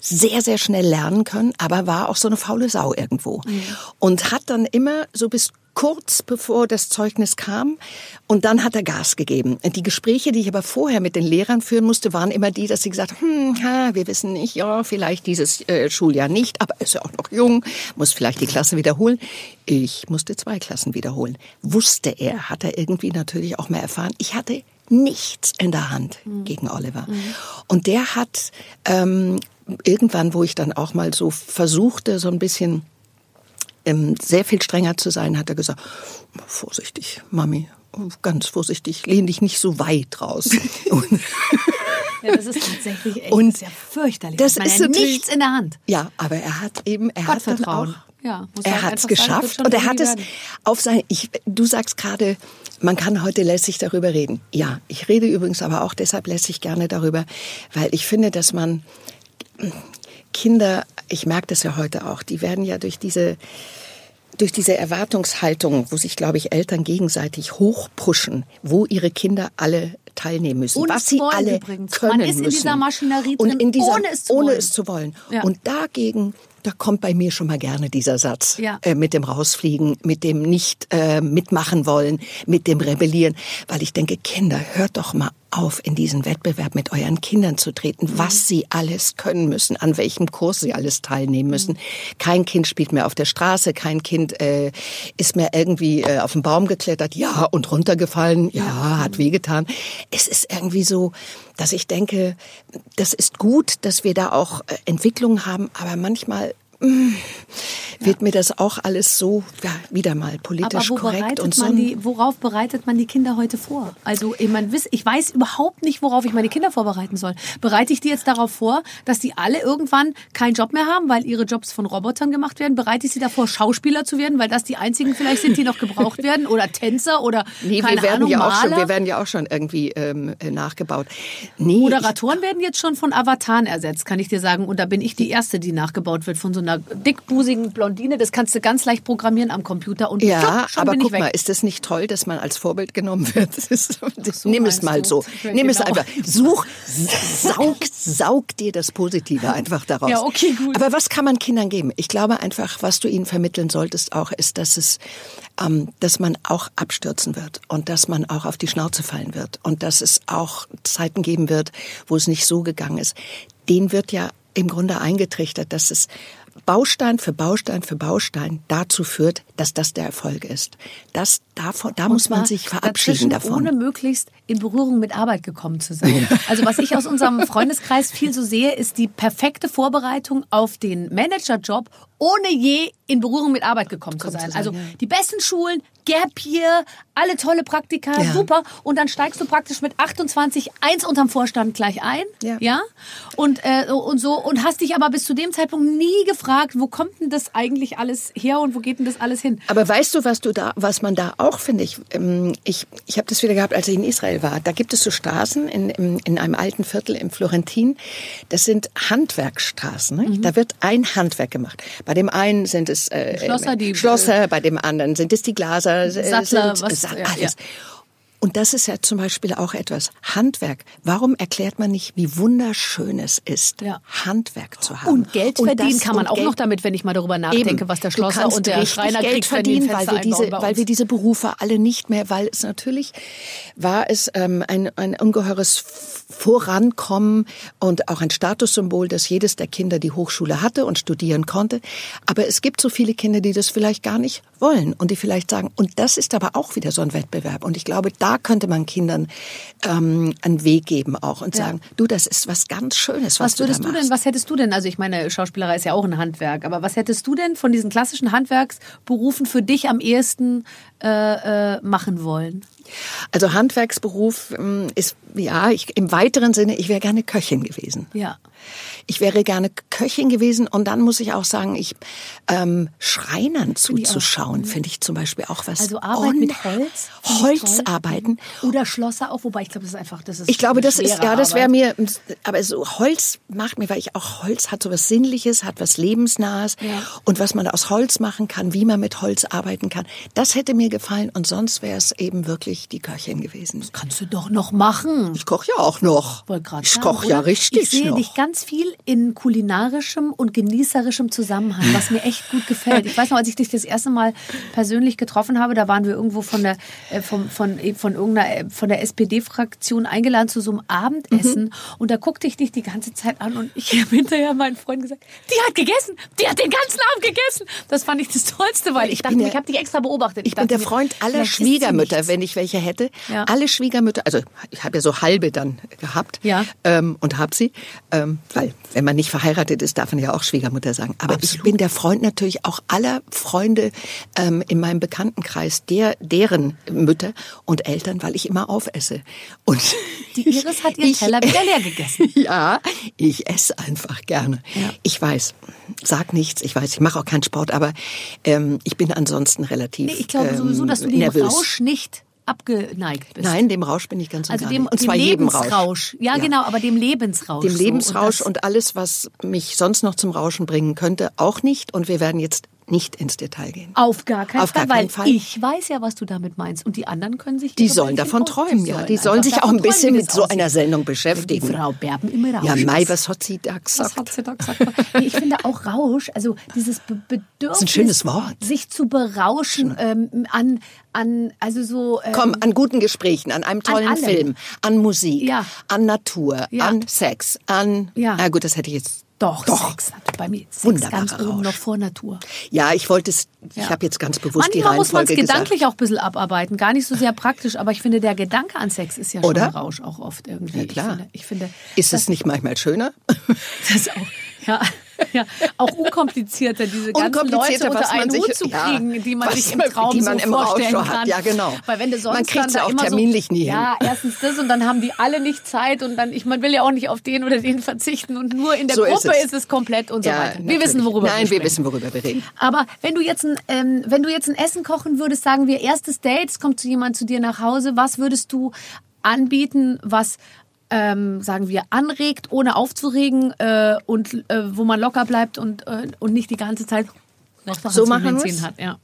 sehr, sehr schnell lernen können, aber war auch so eine faule Sau irgendwo. Mhm. Und hat dann immer so bis kurz bevor das Zeugnis kam. Und dann hat er Gas gegeben. Die Gespräche, die ich aber vorher mit den Lehrern führen musste, waren immer die, dass sie gesagt haben, hm, ha, wir wissen nicht, ja, vielleicht dieses äh, Schuljahr nicht, aber ist ja auch noch jung, muss vielleicht die Klasse wiederholen. Ich musste zwei Klassen wiederholen. Wusste er, hat er irgendwie natürlich auch mehr erfahren. Ich hatte nichts in der Hand gegen Oliver. Und der hat ähm, irgendwann, wo ich dann auch mal so versuchte, so ein bisschen ähm, sehr viel strenger zu sein, hat er gesagt, vorsichtig, Mami, ganz vorsichtig, lehn dich nicht so weit raus. (laughs) Ja, das ist tatsächlich echt Und sehr fürchterlich. das Man ist ja nichts in der Hand. Ja, aber er hat eben, er hat dann auch. Ja, er hat es geschafft und er hat es werden. auf sein, ich, du sagst gerade, man kann heute lässig darüber reden. Ja, ich rede übrigens aber auch deshalb lässig gerne darüber, weil ich finde, dass man Kinder, ich merke das ja heute auch, die werden ja durch diese durch diese Erwartungshaltung, wo sich, glaube ich, Eltern gegenseitig hochpushen, wo ihre Kinder alle teilnehmen müssen, Ohne was sie wollen alle übrigens. können Man ist in müssen. dieser Maschinerie und drin, in dieser, ohne es zu ohne wollen. es zu wollen. Ja. Und dagegen, da kommt bei mir schon mal gerne dieser Satz Ja. äh, mit dem Rausfliegen, mit dem nicht äh, mitmachen wollen, mit dem Rebellieren, weil ich denke, Kinder, hört doch mal auf, in diesen Wettbewerb mit euren Kindern zu treten, was sie alles können müssen, an welchem Kurs sie alles teilnehmen müssen. Kein Kind spielt mehr auf der Straße, kein Kind äh, ist mehr irgendwie äh, auf den Baum geklettert, ja, und runtergefallen, ja, hat wehgetan. Es ist irgendwie so, dass ich denke, das ist gut, dass wir da auch äh, Entwicklungen haben, aber manchmal mm, wird mir das auch alles so ja, wieder mal politisch korrekt und so. die, worauf bereitet man die Kinder heute vor? Also ich, mein, ich weiß überhaupt nicht, worauf ich meine Kinder vorbereiten soll. Bereite ich die jetzt darauf vor, dass die alle irgendwann keinen Job mehr haben, weil ihre Jobs von Robotern gemacht werden? Bereite ich sie davor, Schauspieler zu werden, weil das die einzigen vielleicht sind, die noch gebraucht werden? Oder Tänzer oder Nee, keine wir werden Ahnung, ja auch schon, Maler? wir werden ja auch schon irgendwie ähm, äh, nachgebaut. Nee, Moderatoren werden jetzt schon von Avataren ersetzt, kann ich dir sagen. Und da bin ich die Erste, die nachgebaut wird von so einer dickbusigen Blondine. Das kannst du ganz leicht programmieren am Computer und Ja, plopp, schon aber guck weg. mal, ist das nicht toll, dass man als Vorbild genommen wird? Ist, das, nimm es mal du? so. Nimm es genau. einfach. Such, saug, saug dir das Positive einfach daraus. Ja, okay, gut. Aber was kann man Kindern geben? Ich glaube einfach, was du ihnen vermitteln solltest auch, ist, dass es, ähm, dass man auch abstürzen wird und dass man auch auf die Schnauze fallen wird und dass es auch Zeiten geben wird, wo es nicht so gegangen ist. Den wird ja im Grunde eingetrichtert, dass es Baustein für Baustein für Baustein dazu führt, dass das der Erfolg ist. Das davon, da muss man sich verabschieden davon. Ohne möglichst in Berührung mit Arbeit gekommen zu sein. Also was ich aus unserem Freundeskreis viel so sehe, ist die perfekte Vorbereitung auf den Managerjob, ohne je in Berührung mit Arbeit gekommen zu sein. zu sein, Also ja. die besten Schulen, Gap Year, alle tolle Praktika, Ja. super. Und dann steigst du praktisch mit 28 eins unterm Vorstand gleich ein. Ja. ja? Und, äh, und so und hast dich aber bis zu dem Zeitpunkt nie gefragt, wo kommt denn das eigentlich alles her und wo geht denn das alles hin? Aber weißt du, was du da, was man da auch finde ich, ähm, ich, ich habe das wieder gehabt, als ich in Israel war. Da gibt es so Straßen in, in, in einem alten Viertel im Florentin. Das sind Handwerksstraßen. Ne? Mhm. Da wird ein Handwerk gemacht. Bei dem einen sind es äh, Schlosser, die- Schlosser, bei dem anderen sind es die Glaser, äh, Sattler, sind, was- Sa- ja, alles. ja. Und das ist ja zum Beispiel auch etwas. Handwerk. Warum erklärt man nicht, wie wunderschön es ist, Ja. Handwerk zu haben? Und Geld verdienen das- kann man und auch Geld- noch damit, wenn ich mal darüber nachdenke, Eben. was der Schlosser und der Schreiner Geld kriegt, verdienen, weil wir diese, weil wir diese Berufe alle nicht mehr, weil es natürlich war es ähm, ein, ein ungeheures Vorankommen und auch ein Statussymbol, dass jedes der Kinder die Hochschule hatte und studieren konnte. Aber es gibt so viele Kinder, die das vielleicht gar nicht wollen und die vielleicht sagen, und das ist aber auch wieder so ein Wettbewerb. Und ich glaube, da könnte man Kindern ähm, einen Weg geben auch und Ja. sagen, du, das ist was ganz Schönes, was, Was würdest du du da denn, was hättest du denn, also ich meine, Schauspielerei ist ja auch ein Handwerk, aber was hättest du denn von diesen klassischen Handwerksberufen für dich am ehesten äh, äh, machen wollen? Also Handwerksberuf ähm, ist, ja, ich, im weiteren Sinne, ich wäre gerne Köchin gewesen. Ja. Ich wäre gerne Köchin gewesen und dann muss ich auch sagen, ich ähm, Schreinern zuzuschauen, finde ich zum Beispiel auch was. Also Arbeit mit Holz. Holzarbeiten. Oder Schlosser auch, wobei ich glaube, das ist einfach, das ist Ich glaube, das ist, ja, das wäre mir, aber so Holz macht mir, weil ich auch Holz hat so was Sinnliches, hat was Lebensnahes Ja. und was man aus Holz machen kann, wie man mit Holz arbeiten kann. Das hätte mir gefallen und sonst wäre es eben wirklich die Köchin gewesen. Kannst du doch noch machen. Ich koche ja auch noch. Ich koche ja richtig Ich sehe noch. dich ganz viel in kulinarischem und genießerischem Zusammenhang, was mir echt gut gefällt. Ich weiß noch, als ich dich das erste Mal persönlich getroffen habe, da waren wir irgendwo von der, äh, vom, von, äh, von irgendeiner, äh, von der SPD-Fraktion eingeladen zu so einem Abendessen. Mhm. Und da guckte ich dich die ganze Zeit an und ich (laughs) habe hinterher meinen Freunden gesagt, die hat gegessen, die hat den ganzen Abend gegessen. Das fand ich das Tollste, weil ich, ich dachte, ja, ich habe dich extra beobachtet. Ich, ich bin der Freund aller Schwiegermütter, wenn ich welche hätte. Ja. Alle Schwiegermütter, also ich habe ja so halbe dann gehabt ja. ähm, und habe sie, ähm, weil wenn man nicht verheiratet ist, darf man ja auch Schwiegermutter sagen. Aber Absolut. ich bin der Freund natürlich auch aller Freunde ähm, in meinem Bekanntenkreis, der, deren Mütter und Eltern, weil ich immer aufesse. Und (laughs) die Iris hat ihren ich, Teller wieder leer gegessen. (laughs) ja, ich esse einfach gerne. Ja. Ich weiß, sag nichts, ich weiß, ich mache auch keinen Sport, aber ähm, ich bin ansonsten relativ. Nee, ich glaube sowieso, dass du den nervös. Rausch nicht abgeneigt bist. Nein, dem Rausch bin ich ganz also dem, und zwar dem Lebensrausch. Ja, ja, genau, aber dem Lebensrausch. Dem Lebensrausch so. und, und alles, was mich sonst noch zum Rauschen bringen könnte, auch nicht. Und wir werden jetzt nicht ins Detail gehen. Auf gar keinen Auf Fall, gar weil Fall. ich weiß ja, was du damit meinst. Und die anderen können sich... Die sollen davon träumen, ja. Die sollen sich auch ein bisschen mit so einer Sendung beschäftigen. Die Frau Berben immer Rausch. Ja, Mai, was hat sie da gesagt? Was hat sie da gesagt? ich finde auch Rausch, also dieses Bedürfnis... Das ist ein schönes Wort. Sich zu berauschen ähm, an, an, also so... Ähm, Komm, an guten Gesprächen, an einem tollen an Film, an Musik, ja. an Natur, ja. an Sex, an... Ja. Na gut, das hätte ich jetzt doch, Doch. Sex hat bei mir Sex ganz Rausch. oben noch vor Natur. Ja, ich wollte es, ich ja. habe jetzt ganz bewusst Manchmal die Reihenfolge muss man es gedanklich auch ein bisschen abarbeiten, gar nicht so sehr praktisch, aber ich finde, der Gedanke an Sex ist ja Oder? schon Rausch auch oft irgendwie. Ja, klar. Ich finde, ich finde ist es nicht manchmal schöner? (laughs) Das auch, ja. (laughs) ja, auch unkomplizierter, diese ganzen Leute unter einen Hut zu kriegen, ja, die man sich im Traum die man so im vorstellen Rausch kann. Hat. Ja, genau. Weil wenn du sonst man kriegt sie auch terminlich so, nie Ja, erstens das und dann haben die alle nicht Zeit und dann, ich man will ja auch nicht auf den oder den verzichten und nur in der so Gruppe ist es. ist es. komplett und so ja, weiter. Wir natürlich. wissen, worüber Nein, wir wir wissen, worüber wir reden. Aber wenn du jetzt ein, ähm, wenn du jetzt ein Essen kochen würdest, sagen wir erstes Date, es kommt jemand zu dir nach Hause, was würdest du anbieten, was ähm, sagen wir, anregt, ohne aufzuregen äh, und äh, wo man locker bleibt und, äh, und nicht die ganze Zeit noch so machen hat. Ja.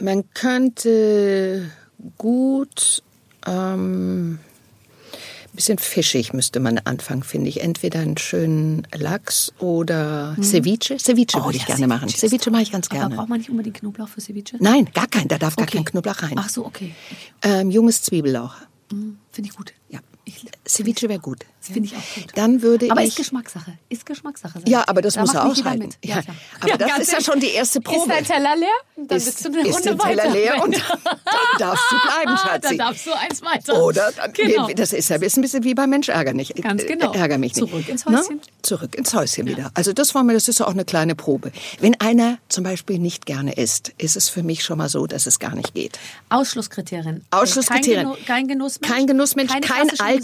Man könnte gut ähm, bisschen fischig müsste man anfangen, finde ich. Entweder einen schönen Lachs oder hm. Ceviche. Ceviche oh, würde ich ja, gerne Ceviche machen. Ceviche mache ich ganz gerne. Aber braucht man nicht unbedingt Knoblauch für Ceviche? Nein, gar kein. Da darf okay. gar kein Knoblauch rein. Ach so, okay. Ähm, junges Zwiebellauch. Hm, finde ich gut. Ja. Ceviche wäre gut. Das finde ich auch gut. Dann würde aber ich. ist Geschmackssache. Ist Geschmackssache. Ja, aber das da muss er aushalten. Ja, ja. Aber ja, das ist ja schon die erste Probe. Ist dein Teller leer? Dann ist, bist du eine ist Runde der Teller leer und (laughs) dann darfst du bleiben, Schatzi. Dann darfst du eins weiter. Oder? Dann, genau. Das ist ja ein bisschen wie beim Mensch ärger nicht. Ganz genau. Ärger mich nicht. Zurück ins Häuschen. Na? Zurück ins Häuschen ja. wieder. Also das war mir, das ist ja auch eine kleine Probe. Wenn einer zum Beispiel nicht gerne isst, ist es für mich schon mal so, dass es gar nicht geht. Ausschlusskriterien. Ausschlusskriterien. Kein, Genussmensch. Kein Genussmensch. Kein Alkohol.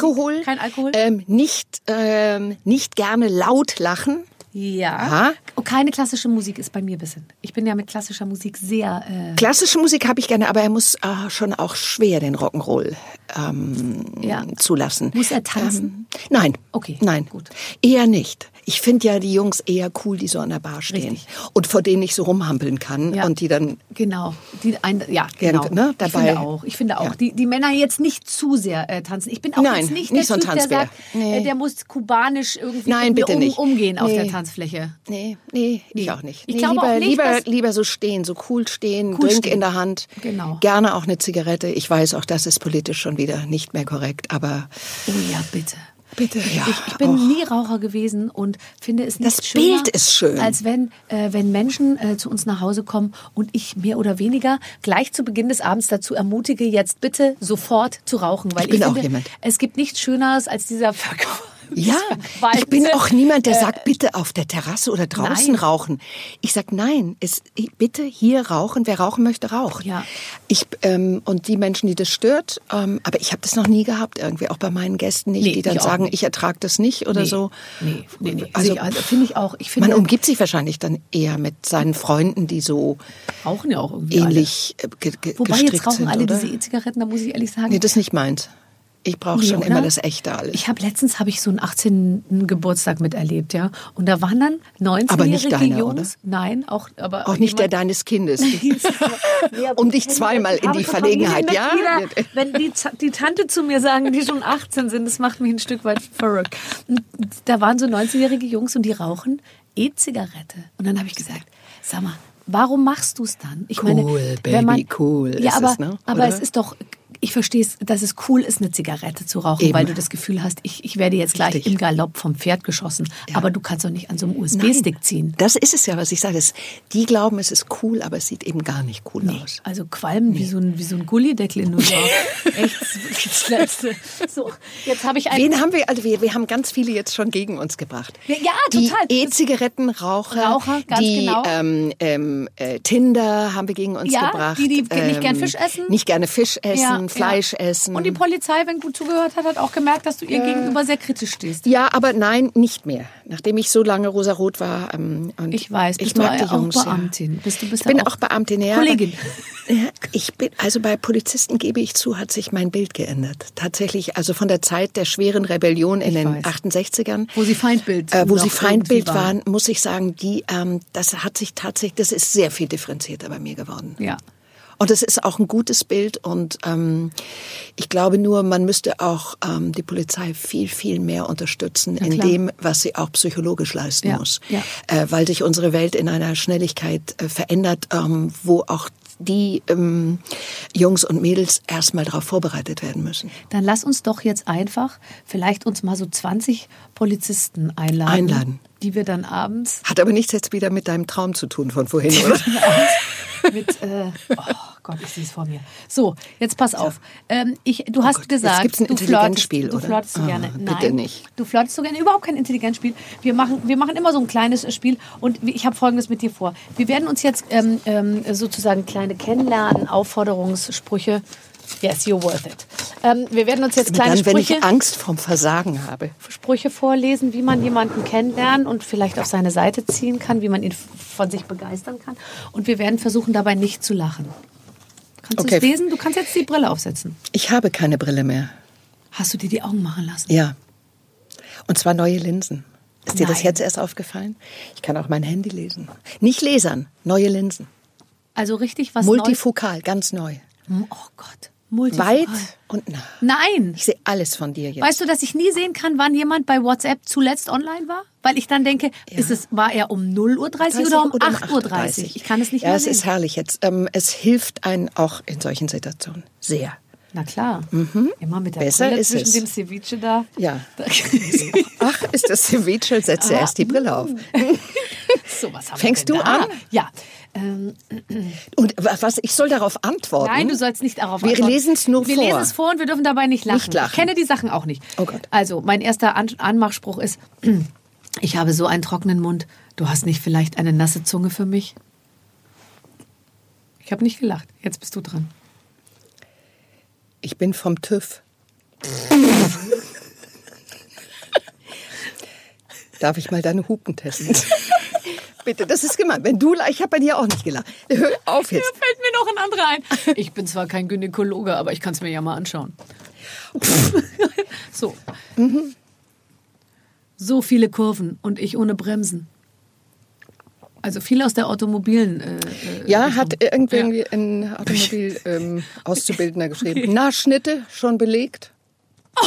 Kein Alkohol. Ähm, nicht, ähm, nicht gerne laut lachen. Ja. Aha. Oh, keine klassische Musik ist bei mir ein bisschen. Ich bin ja mit klassischer Musik sehr. Äh klassische Musik habe ich gerne, aber er muss äh, schon auch schwer den Rock'n'Roll ähm, ja. zulassen. Muss er tanzen? Ähm, nein. Okay. Nein. Gut. Eher nicht. Ich finde ja die Jungs eher cool, die so an der Bar stehen Richtig. und vor denen ich so rumhampeln kann ja. und die dann genau, die ein, ja genau. Ne, dabei. Ich finde auch, ich finde auch, ja. die, die Männer jetzt nicht zu sehr äh, tanzen. Ich bin auch Nein, jetzt nicht, nicht der so Typ, der sagt, nee. äh, der muss kubanisch irgendwie Nein, bitte um, nicht. umgehen nee. auf der Tanzfläche. Nee, nee, nee. ich auch nicht. Ich nee, glaube lieber, auch nicht, lieber, lieber so stehen, so cool stehen, cool Drink stehen. in der Hand. Genau. Gerne auch eine Zigarette. Ich weiß, auch das ist politisch schon wieder nicht mehr korrekt, aber Oh ja, bitte. Bitte, ja. Ich, ich bin Och. nie Raucher gewesen und finde es nicht Das schöner, Bild ist schön. als wenn, äh, wenn Menschen äh, zu uns nach Hause kommen und ich mehr oder weniger gleich zu Beginn des Abends dazu ermutige, jetzt bitte sofort zu rauchen. Weil Ich bin auch finde, jemand. Es gibt nichts Schöneres als dieser (laughs) Verkauf. Ja, ich bin auch niemand, der sagt, bitte auf der Terrasse oder draußen nein. rauchen. Ich sag nein, es, bitte hier rauchen. Wer rauchen möchte, raucht. Ja. Ich ähm, und die Menschen, die das stört, ähm, aber ich habe das noch nie gehabt irgendwie, auch bei meinen Gästen nicht, Nee, die dann ich sagen, ich ertrage das nicht oder Nee, so. Nee, nee, nee. Also, Also, also finde ich auch. Ich finde, man umgibt sich wahrscheinlich dann eher mit seinen Freunden, die so rauchen ja auch irgendwie ähnlich äh, alle. Wobei gestrickt jetzt rauchen sind, alle oder? diese E-Zigaretten, da muss ich ehrlich sagen. Nee, das ist nicht meins. Ich brauche Nee, schon oder? immer das Echte alles. Ich habe letztens habe ich so einen 18. Geburtstag miterlebt, ja. Und da waren dann 19-jährige Aber nicht deiner, Jungs. Nein, auch aber auch nicht der deines Kindes. (laughs) (laughs) um dich zweimal in die Verlegenheit, ja? Wenn die, die Tante zu mir sagen, die schon 18 sind, das macht mich ein Stück weit verrückt. Und da waren so 19-jährige Jungs und die rauchen E-Zigarette. Und dann habe ich gesagt, sag mal, warum machst du es dann? Ich Cool, Baby, cool Ja, ist aber, es, ne? aber Oder? es ist doch, ich verstehe es, dass es cool ist, eine Zigarette zu rauchen, Eben. weil du das Gefühl hast, ich, ich werde jetzt gleich Richtig. im Galopp vom Pferd geschossen. Aber du kannst doch nicht an so einem USB-Stick ziehen. Das ist es ja, was ich sage. Das- Die glauben, es ist cool, aber es sieht eben gar nicht cool aus. Also qualmen wie so ein, wie so ein Gullideckel in New (laughs) York. Echt. So, jetzt habe ich ein... Wen haben wir, also wir, wir haben ganz viele jetzt schon gegen uns gebracht. Ja, ja, die total. E-Zigarettenraucher, Raucher, ganz die genau. ähm, ähm, äh, Tinder haben wir gegen uns Ja, gebracht. Ähm, die, die nicht gern Fisch essen. Nicht gerne Fisch essen, Ja, Fleisch ja. essen. Und die Polizei, wenn gut zugehört hat, hat auch gemerkt, dass du ihr gegenüber sehr kritisch stehst. ja, aber nein, nicht mehr. Nachdem ich so lange rosarot war. Ähm, und Ich weiß, ich bist du mag die auch Jungs, Beamtin? Bist du- bist ich bin ja auch, auch Beamtin, ja. Kollegin. Ja, ich bin, also bei Polizisten gebe ich zu, hat sich mein Bild geändert. Tatsächlich, also von der Zeit der schweren Rebellion in den weiß. 68ern. Wo sie Feindbild Äh, wo sie Feindbild waren, muss ich sagen, die, ähm, das hat sich tatsächlich, das ist sehr viel differenzierter bei mir geworden. Ja. Und das ist auch ein gutes Bild und ähm, ich glaube nur, man müsste auch ähm, die Polizei viel, viel mehr unterstützen in dem, was sie auch psychologisch leisten Ja, muss. ja. Äh, weil sich unsere Welt in einer Schnelligkeit äh, verändert, ähm, wo auch die ähm, Jungs und Mädels erstmal darauf vorbereitet werden müssen. Dann lass uns doch jetzt einfach vielleicht uns mal so 20 Polizisten einladen. Einladen. Die wir dann abends Hat aber nichts jetzt wieder mit deinem Traum zu tun von vorhin. oder? (laughs) mit, äh, oh Gott, ich sehe es vor mir. So, jetzt pass auf. Ähm, ich, du hast Gott, gesagt, gibt's ein du flirtest, Intelligenzspiel, du oder? flirtest so Ah, gerne. bitte Nein, nicht. Du flirtest so gerne. Überhaupt kein Intelligenzspiel. Wir machen, wir machen immer so ein kleines Spiel und ich habe Folgendes mit dir vor. Wir werden uns jetzt ähm, ähm, sozusagen kleine Kennenlernen, Aufforderungssprüche. Yes, you're worth it. Ähm, wir werden uns jetzt kleine Dann, wenn Sprüche, ich Angst vorm Versagen habe. Sprüche vorlesen, wie man jemanden kennenlernen und vielleicht auf seine Seite ziehen kann, wie man ihn von sich begeistern kann. Und wir werden versuchen, dabei nicht zu lachen. Kannst du Okay. es lesen? Du kannst jetzt die Brille aufsetzen. Ich habe keine Brille mehr. Hast du dir die Augen machen lassen? Ja. Und zwar neue Linsen. Ist dir das Nein. jetzt erst aufgefallen? Ich kann auch mein Handy lesen. Nicht lasern, neue Linsen. Also richtig was Multifokal, ganz neu. Neues? Oh Gott. Multifokal. Weit und nah. Nein. Ich sehe alles von dir jetzt. Weißt du, dass ich nie sehen kann, wann jemand bei WhatsApp zuletzt online war? Weil ich dann denke, ist es, war er um 0.30 Uhr 30 oder um oder 8.30 Uhr? Ich kann es nicht ja, mehr es sehen. ist herrlich jetzt. Ähm, es hilft einem auch in solchen Situationen. Sehr. Na klar. Immer mit der Mhm. Besser Brille ist zwischen es. dem Ceviche da. Ja. (laughs) (laughs) Ach, ist das Ceviche? Setze erst die Brille auf. (laughs) so, was haben Fängst wir denn du da? an? Ja. Ähm, Und wa- was, ich soll darauf antworten? nein, du sollst nicht darauf Wir antworten. lesen es nur Wir vor. lesen es vor und wir dürfen dabei nicht lachen. Nicht lachen. Ich kenne die Sachen auch nicht. Oh Gott. Also, mein erster An Anmachspruch ist, (clears throat) ich habe so einen trockenen Mund. Du hast nicht vielleicht eine nasse Zunge für mich? Ich habe nicht gelacht. Jetzt bist du dran. Ich bin vom TÜV. (laughs) Darf ich mal deine Hupen testen? (laughs) Bitte, das ist gemein. Wenn du, ich habe bei dir auch nicht gelacht. Hör auf jetzt. Da fällt mir noch ein anderer ein. Ich bin zwar kein Gynäkologe, aber ich kann es mir ja mal anschauen. so. So viele Kurven und ich ohne Bremsen. Also viel aus der automobilen. Äh, äh, Ja, Richtung. hat irgendwie ein Automobil (laughs) ähm, Auszubildender geschrieben. (laughs) Nachschnitte schon belegt. (laughs)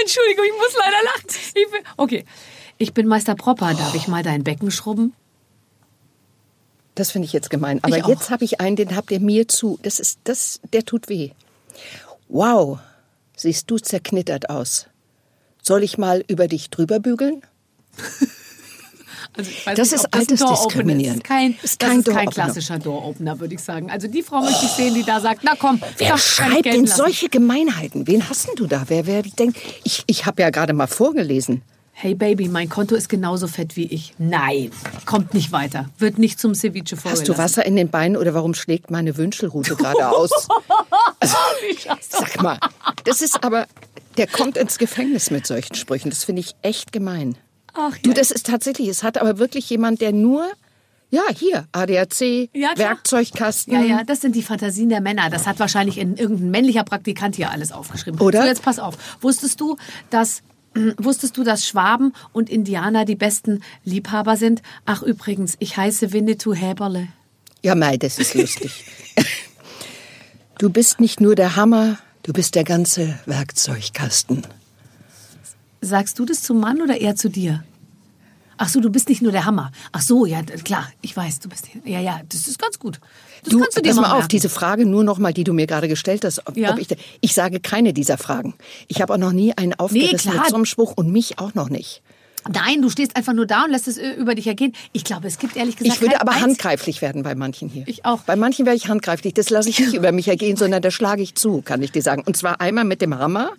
Entschuldigung, ich muss leider lachen. Bin, okay. Ich bin Meister Propper. Darf ich mal dein Becken schrubben? Das finde ich jetzt gemein. Aber jetzt habe ich einen, den habt ihr mir zu. Das ist, das, der tut weh. Wow, siehst du zerknittert aus. Soll ich mal über dich drüber bügeln? Also Das nicht, ist das ein Door-Opener Altersdiskriminieren. ist. Kein, Ist das kein ist kein Door-Opener. klassischer Door-Opener, würde ich sagen. Also die Frau möchte ich sehen, die da sagt, na komm, Wer schreibt denn lassen. solche Gemeinheiten? Wen hast denn du da? Wer, wer denkt, ich, ich habe ja gerade mal vorgelesen. Hey Baby, mein Konto ist genauso fett wie ich. Nein, kommt nicht weiter. Wird nicht zum Ceviche vorgelassen. Hast du Wasser in den Beinen oder warum schlägt meine Wünschelrute gerade (laughs) aus? Sag mal, das ist aber, der kommt ins Gefängnis mit solchen Sprüchen. Das finde ich echt gemein. Ach Du, das ist tatsächlich, es hat aber wirklich jemand, der nur Ja, hier, ADAC, Ja. Werkzeugkasten. Ja, ja, das sind die Fantasien der Männer. Das hat wahrscheinlich in irgendein männlicher Praktikant hier alles aufgeschrieben. Oder? So, jetzt pass auf. Wusstest du, dass Wusstest du, dass Schwaben und Indianer die besten Liebhaber sind? Ach übrigens, ich heiße Winnetou Häberle. Ja, Mai, das ist lustig. du bist nicht nur der Hammer, du bist der ganze Werkzeugkasten. Sagst du das zum Mann oder eher zu dir? Ach so, du bist nicht nur der Hammer. Ach so, ja, klar, ich weiß, du bist. Ja, ja, das ist ganz gut. Das Du, kannst du dir pass mal mal auf, diese Frage nur noch mal, die du mir gerade gestellt hast. Ob, Ja. ob ich, ich sage keine dieser Fragen. Ich habe auch noch nie einen aufgerissen klar. mit so einem Spruch und mich auch noch nicht. Nein, du stehst einfach nur da und lässt es äh, über dich ergehen. Ich glaube, es gibt ehrlich gesagt. Ich würde aber handgreiflich werden bei manchen hier. Ich auch. Bei manchen wäre ich handgreiflich. Das lasse ich nicht über mich ergehen, (laughs) sondern da schlage ich zu, kann ich dir sagen. Und zwar einmal mit dem Hammer.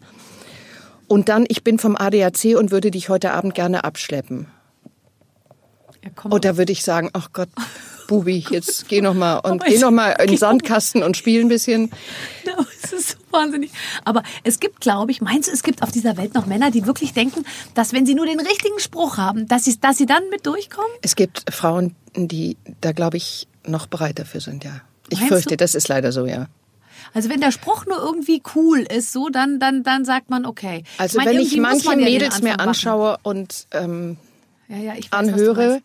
Und dann, ich bin vom ADAC und würde dich heute Abend gerne abschleppen. Ja, da würde ich sagen, ach Gott, (laughs) Bubi, jetzt geh noch mal (laughs) und Aber geh ich- noch mal in den Sandkasten und spiel ein bisschen. Ja, es ist so wahnsinnig. Aber es gibt, glaube ich, meinst du, es gibt auf dieser Welt noch Männer, die wirklich denken, dass wenn sie nur den richtigen Spruch haben, dass sie, dass sie dann mit durchkommen? Es gibt Frauen, die da, glaube ich, noch bereit dafür sind, ja. Ich Meinst fürchte, du? das ist leider so, ja. Also wenn der Spruch nur irgendwie cool ist, so dann dann dann sagt man okay. Also meine, wenn ich manche man ja Mädels mir anschaue und ähm, ja, ja, ich weiß, anhöre.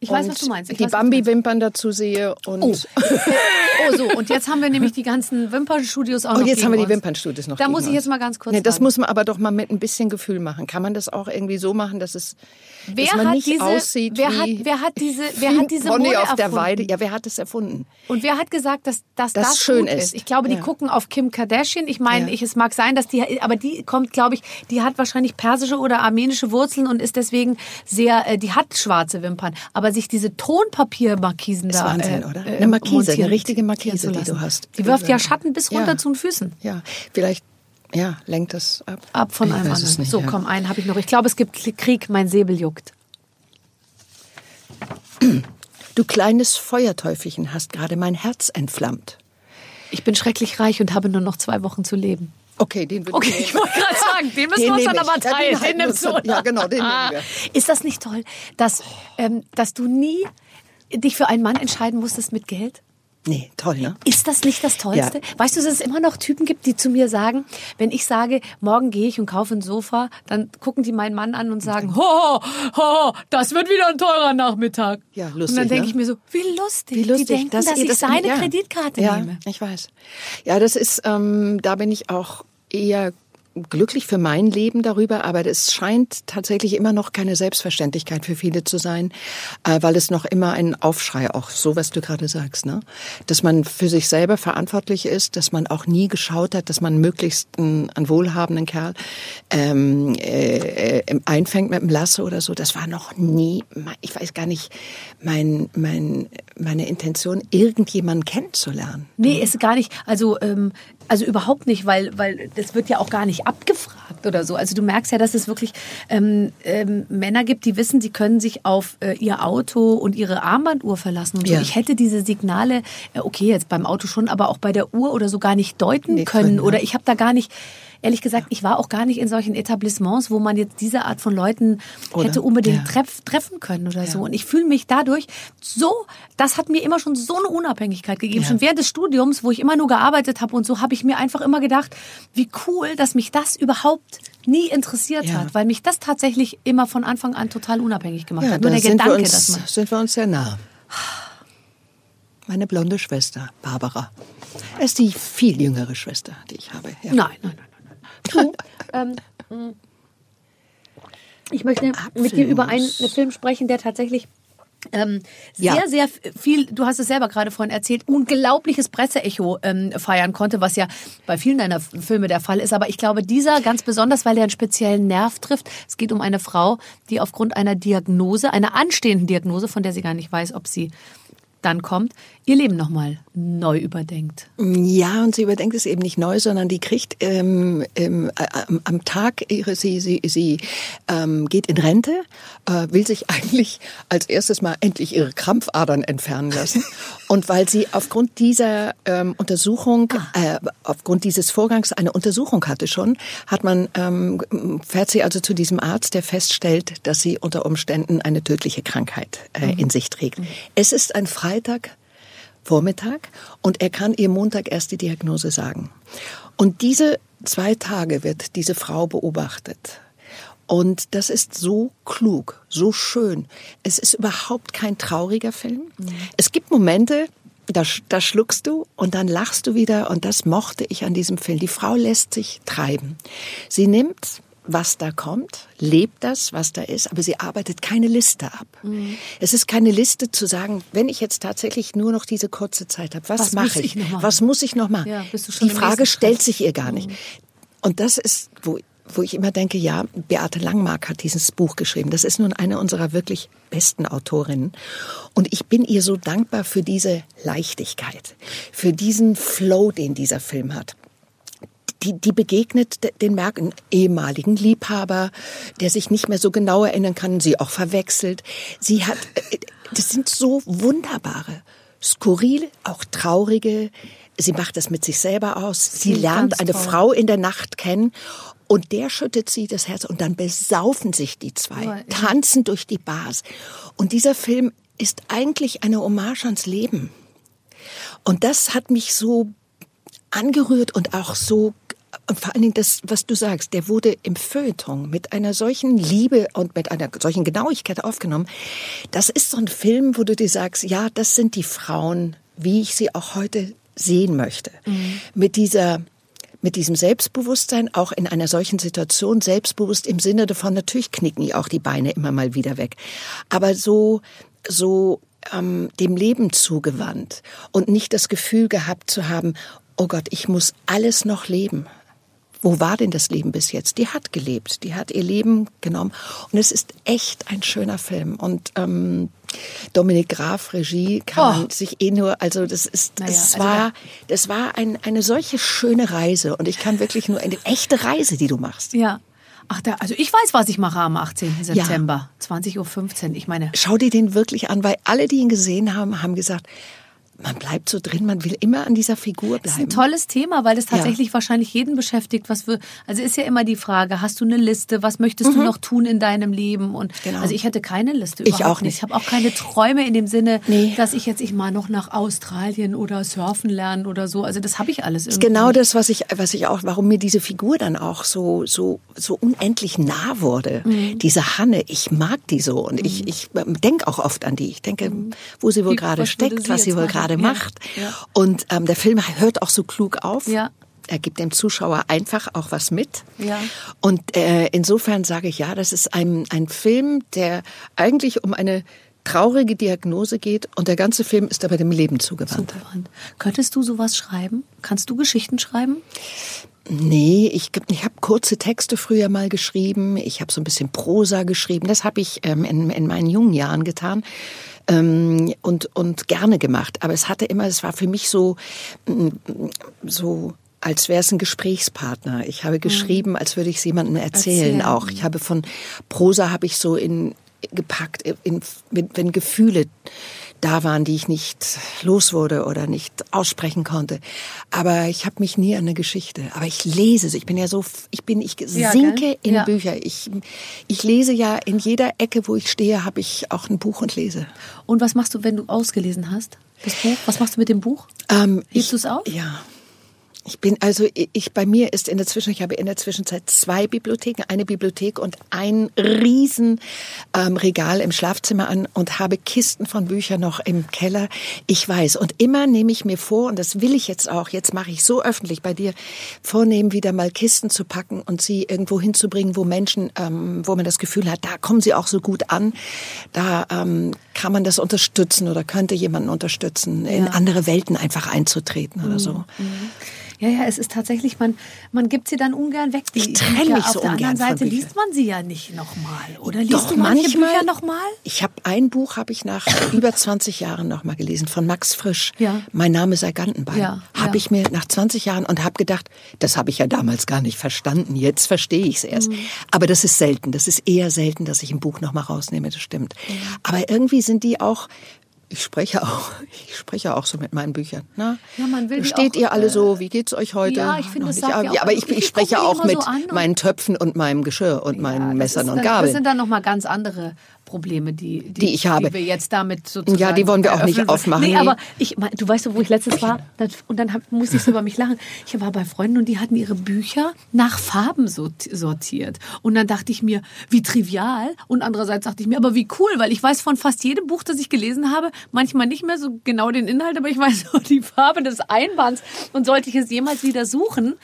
Ich weiß, und was du meinst. Ich die. Bambi-Wimpern dazu sehe und Oh. (laughs) oh, so, und jetzt haben wir nämlich die ganzen Wimpernstudios auch Oh, noch jetzt gegen haben wir die. Wimpernstudios noch Da muss ich jetzt mal ganz kurz Nee, das muss man aber doch mal mit ein bisschen Gefühl machen. Kann man das auch irgendwie so machen, dass es Wer dass man hat nicht diese, aussieht wer wie, hat, wer hat diese, wer hat (laughs) diese Bonnie Mode auf der erfunden? Weide? Ja, wer hat es erfunden? Und wer hat gesagt, dass, dass Das das, schön ist. ist? Ich glaube, die Ja. gucken auf Kim Kardashian. Ich meine, Ja. ich, es mag sein, dass die, aber die kommt, glaube ich, die hat wahrscheinlich persische oder armenische Wurzeln und ist deswegen sehr, äh, die hat schwarze Wimpern. Aber sich diese Tonpapiermarkisen da. Wahnsinn, äh, oder? äh, Eine Markise, montieren- eine richtige Markise, die du hast. Die wirft ja Schatten bis runter Ja. zu den Füßen. Ja, vielleicht, ja, lenkt das ab. Ab von Ich einem anderen. nicht, so, ja. komm, einen habe ich noch. Ich glaube, es gibt Krieg, mein Säbel juckt. Du kleines Feuerteufelchen hast gerade mein Herz entflammt. Ich bin schrecklich reich und habe nur noch zwei Wochen zu leben. Okay, den würde Okay, ich ich nehmen. wollte gerade sagen, den müssen Den wir uns dann ich. aber den teilen. Den, wir nimmst du. ja, genau, den Ah. nehmen Ist das nicht toll, dass, ähm, dass du nie dich für einen Mann entscheiden musstest mit Geld? Nee, toll, ne? Ist das nicht das Tollste? Weißt du, dass es immer noch Typen gibt, die zu mir sagen, wenn ich sage, morgen gehe ich und kaufe ein Sofa, dann gucken die meinen Mann an und sagen, ho, ho, das wird wieder ein teurer Nachmittag. Ja, Und lustig, dann denke ne? ich mir so, wie lustig. Wie lustig, die denken, dass, ihr ich das- seine ja. Kreditkarte ja, nehme. ich weiß. Ja, das ist, ähm, da bin ich auch eher glücklich für mein Leben darüber, aber es scheint tatsächlich immer noch keine Selbstverständlichkeit für viele zu sein, äh, weil es noch immer ein Aufschrei, auch so, was du gerade sagst, ne? dass man für sich selber verantwortlich ist, dass man auch nie geschaut hat, dass man möglichst einen, einen wohlhabenden Kerl ähm, äh, äh, einfängt mit einem Lasso oder so. Das war noch nie, ich weiß gar nicht, mein, mein, meine Intention, irgendjemanden kennenzulernen. Nee, ist gar nicht. Also, ähm, also überhaupt nicht, weil, weil das wird ja auch gar nicht abgefragt oder so. Also du merkst ja, dass es wirklich ähm, ähm, Männer gibt, die wissen, sie können sich auf äh, ihr Auto und ihre Armbanduhr verlassen. Und so. Ja. Ich hätte diese Signale, äh, okay, jetzt beim Auto schon, aber auch bei der Uhr oder so gar nicht deuten Nee, können. ne? Oder ich habe da gar nicht. Ehrlich gesagt, ich war auch gar nicht in solchen Etablissements, wo man jetzt diese Art von Leuten Oder? hätte unbedingt Ja. treff, treffen können oder so. Und ich fühle mich dadurch so, das hat mir immer schon so eine Unabhängigkeit gegeben. Schon während des Studiums, wo ich immer nur gearbeitet habe und so, habe ich mir einfach immer gedacht, wie cool, dass mich das überhaupt nie interessiert Ja. hat, weil mich das tatsächlich immer von Anfang an total unabhängig gemacht Ja, hat. Nur der Gedanke, wir dass man. uns, sind wir uns sehr nah. Meine blonde Schwester, Barbara. Das ist die viel jüngere Schwester, die ich habe. Ja. Nein, nein. nein. Du, ähm, ich möchte mit dir über einen, einen Film sprechen, der tatsächlich ähm, sehr, Ja. sehr viel, du hast es selber gerade vorhin erzählt, unglaubliches Presseecho ähm, feiern konnte, was ja bei vielen deiner Filme der Fall ist. Aber ich glaube, dieser ganz besonders, weil er einen speziellen Nerv trifft. Es geht um eine Frau, die aufgrund einer Diagnose, einer anstehenden Diagnose, von der sie gar nicht weiß, ob sie dann kommt, ihr Leben nochmal neu überdenkt. Ja, und sie überdenkt es eben nicht neu, sondern die kriegt ähm, ähm, am, am Tag ihre, sie, sie, sie ähm, geht in Rente, äh, will sich (laughs) eigentlich als erstes mal endlich ihre Krampfadern entfernen lassen. (laughs) und weil sie aufgrund dieser ähm, Untersuchung, ah. äh, aufgrund dieses Vorgangs eine Untersuchung hatte schon, hat man, ähm, fährt sie also zu diesem Arzt, der feststellt, dass sie unter Umständen eine tödliche Krankheit äh, mhm. in sich trägt. Mhm. Es ist ein Freitag, Vormittag und er kann ihr Montag erst die Diagnose sagen. Und diese zwei Tage wird diese Frau beobachtet. Und das ist so klug, so schön. Es ist überhaupt kein trauriger Film. Mhm. Es gibt Momente, da, da schluckst du und dann lachst du wieder und das mochte ich an diesem Film. Die Frau lässt sich treiben. Sie nimmt was da kommt, lebt das, was da ist, aber sie arbeitet keine Liste ab. Mhm. Es ist keine Liste zu sagen, wenn ich jetzt tatsächlich nur noch diese kurze Zeit habe, was, was mache ich? ich was muss ich noch machen? Ja, Die Frage stellt sich ihr gar nicht. Mhm. Und das ist, wo, wo ich immer denke, ja, Beate Langmark hat dieses Buch geschrieben. Das ist nun eine unserer wirklich besten Autorinnen. Und ich bin ihr so dankbar für diese Leichtigkeit, für diesen Flow, den dieser Film hat die, die begegnet den Merken ehemaligen Liebhaber, der sich nicht mehr so genau erinnern kann, sie auch verwechselt. Sie hat, äh, das sind so wunderbare, skurrile, auch traurige. Sie macht das mit sich selber aus. Sie lernt eine Frau in der Nacht kennen und der schüttet sie das Herz und dann besaufen sich die zwei, tanzen durch die Bars. Und dieser Film ist eigentlich eine Hommage ans Leben. Und das hat mich so angerührt und auch so und vor allen Dingen das, was du sagst, der wurde im Feuilleton mit einer solchen Liebe und mit einer solchen Genauigkeit aufgenommen. Das ist so ein Film, wo du dir sagst, ja, das sind die Frauen, wie ich sie auch heute sehen möchte. Mhm. Mit dieser mit diesem Selbstbewusstsein auch in einer solchen Situation selbstbewusst im Sinne davon natürlich knicken die auch die Beine immer mal wieder weg, aber so so ähm, dem Leben zugewandt und nicht das Gefühl gehabt zu haben, oh Gott, ich muss alles noch leben wo war denn das Leben bis jetzt? Die hat gelebt, die hat ihr Leben genommen. Und es ist echt ein schöner Film. Und ähm, Dominik Graf Regie kann oh. man sich eh nur, also das ist, naja, das also war, das war ein, eine solche schöne Reise. Und ich kann wirklich nur eine echte Reise, die du machst. Ja. Ach, da, also ich weiß, was ich mache am 18. September, ja. 20.15 Uhr. Ich meine. Schau dir den wirklich an, weil alle, die ihn gesehen haben, haben gesagt, man bleibt so drin, man will immer an dieser Figur bleiben. Das ist ein tolles Thema, weil es tatsächlich ja. wahrscheinlich jeden beschäftigt. Was wir, also ist ja immer die Frage, hast du eine Liste? Was möchtest mhm. du noch tun in deinem Leben? Und genau. also ich hatte keine Liste. Ich auch nicht. Ich habe auch keine Träume in dem Sinne, nee. dass ich jetzt ich mal noch nach Australien oder surfen lernen oder so. Also das habe ich alles. Irgendwie. Das ist genau das, was ich, was ich auch, warum mir diese Figur dann auch so, so, so unendlich nah wurde. Mhm. Diese Hanne, ich mag die so und mhm. ich, ich denke auch oft an die. Ich denke, mhm. wo sie wohl gerade steckt, was sie wohl gerade gerade macht. Ja. Und ähm, der Film hört auch so klug auf. Ja. Er gibt dem Zuschauer einfach auch was mit. Ja. Und äh, insofern sage ich ja, das ist ein, ein Film, der eigentlich um eine traurige Diagnose geht und der ganze Film ist aber dem Leben zugewandt. zugewandt. Könntest du sowas schreiben? Kannst du Geschichten schreiben? Nee, ich, ich habe kurze Texte früher mal geschrieben. Ich habe so ein bisschen Prosa geschrieben. Das habe ich ähm, in, in meinen jungen Jahren getan ähm, und, und gerne gemacht. Aber es hatte immer, es war für mich so, mm, so als wäre es ein Gesprächspartner. Ich habe mhm. geschrieben, als würde ich es jemandem erzählen, erzählen. auch. Ich habe von Prosa habe ich so in gepackt, in, wenn Gefühle da waren, die ich nicht los wurde oder nicht aussprechen konnte. Aber ich habe mich nie an eine Geschichte. Aber ich lese sie. Ich bin ja so, ich bin, ich sinke ja, in ja. Bücher. Ich, ich lese ja in jeder Ecke, wo ich stehe, habe ich auch ein Buch und lese. Und was machst du, wenn du ausgelesen hast? Das Buch? Was machst du mit dem Buch? Ähm, Hebst du es auf? Ja. Ich bin also ich bei mir ist in der Zwischen ich habe in der Zwischenzeit zwei Bibliotheken, eine Bibliothek und ein riesen ähm, Regal im Schlafzimmer an und habe Kisten von Büchern noch im Keller. Ich weiß und immer nehme ich mir vor und das will ich jetzt auch. Jetzt mache ich so öffentlich bei dir vornehmen wieder mal Kisten zu packen und sie irgendwo hinzubringen, wo Menschen, ähm, wo man das Gefühl hat, da kommen sie auch so gut an, da ähm, kann man das unterstützen oder könnte jemanden unterstützen, ja. in andere Welten einfach einzutreten oder so. Mhm. Ja, ja, es ist tatsächlich, man, man gibt sie dann ungern weg. Die Ich trenne mich Auf so der ungern anderen Seite von Büchern. liest man sie ja nicht nochmal. Oder liest Doch, du manche manchmal. Bücher nochmal? Ich habe ein Buch, habe ich nach (laughs) über 20 Jahren nochmal gelesen, von Max Frisch. Ja. Mein Name sei Gantenbein. Ja, Habe ja. ich mir nach 20 Jahren und habe gedacht, das habe ich ja damals gar nicht verstanden. Jetzt verstehe ich es erst. Mhm. Aber das ist selten. Das ist eher selten, dass ich ein Buch nochmal rausnehme. Das stimmt. Aber irgendwie sind die auch. Ich spreche auch, (laughs) ich spreche auch so mit meinen Büchern. Ne? Ja, man will Steht auch, ihr alle äh, so? Wie geht's euch heute? ja, ich finde, Noch das nicht. sagt ja aber ich, ich ich spreche auch mit so meinen Töpfen und meinem Geschirr und meinen das Messern und dann, Gabeln. Das sind dann nochmal ganz andere Probleme, die, die, Die ich habe. Die wir jetzt damit sozusagen Ja, die wollen wir auch nicht aufmachen. Nee, Nee. aber ich, du weißt doch, wo ich letztens war und dann musste ich so über mich lachen. Ich war bei Freunden und die hatten ihre Bücher nach Farben sort- sortiert. Und dann dachte ich mir, wie trivial. Und andererseits dachte ich mir, aber wie cool, weil ich weiß von fast jedem Buch, das ich gelesen habe, manchmal nicht mehr so genau den Inhalt, aber ich weiß (laughs) nur die Farbe des Einbands. Und sollte ich es jemals wieder suchen,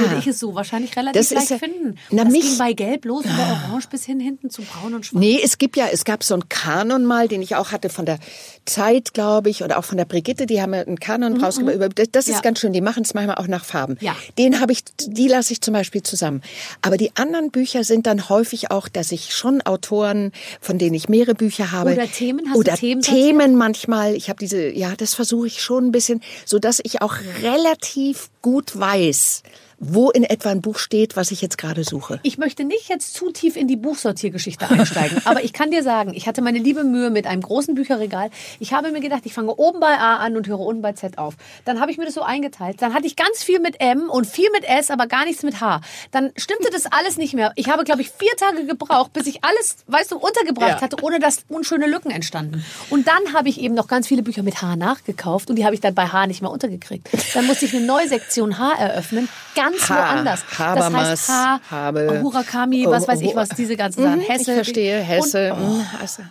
würde ich es so wahrscheinlich relativ Ah. Leicht ja- finden. Na, das mich- Ah. ging bei Gelb los, über Orange bis hin hinten zu Braun und Schwarz. Nee, es gibt ja, es gab so einen Kanon mal, den ich auch hatte von der Zeit, glaube ich, oder auch von der Brigitte, die haben einen Kanon rausgemacht. Über- Das, ist Mhm, Ja. ganz schön, die machen es manchmal auch nach Farben. Ja. Den habe ich, die lasse ich zum Beispiel zusammen. Aber die anderen Bücher sind dann häufig auch, dass ich schon Autoren, von denen ich mehrere Bücher habe. Oder Themen, hast du oder Themen sortiert? Themen manchmal. Ich habe diese, ja, das versuche ich schon ein bisschen, so dass ich auch relativ gut weiß, wo in etwa ein Buch steht, was ich jetzt gerade suche. Ich möchte nicht jetzt zu tief in die Buchsortiergeschichte einsteigen, (laughs) aber ich kann dir sagen, ich hatte meine liebe Mühe mit einem großen Bücherregal. Ich habe mir gedacht, ich fange oben bei A an und höre unten bei Z auf. Dann habe ich mir das so eingeteilt. Dann hatte ich ganz viel mit M und viel mit S, aber gar nichts mit H. Dann stimmte das alles nicht mehr. Ich habe, glaube ich, vier Tage gebraucht, bis ich alles, weißt du, untergebracht Ja. hatte, ohne dass unschöne Lücken entstanden. Und dann habe ich eben noch ganz viele Bücher mit H nachgekauft und die habe ich dann bei H nicht mehr untergekriegt. Dann musste ich eine neue Sektion H eröffnen, ganz Ha, woanders. Das Habermas, heißt H, Habe. Hurakami, was weiß ich was, diese ganzen Sachen. Hesse. Ich verstehe, Hesse. Und, oh, mm, Hesse.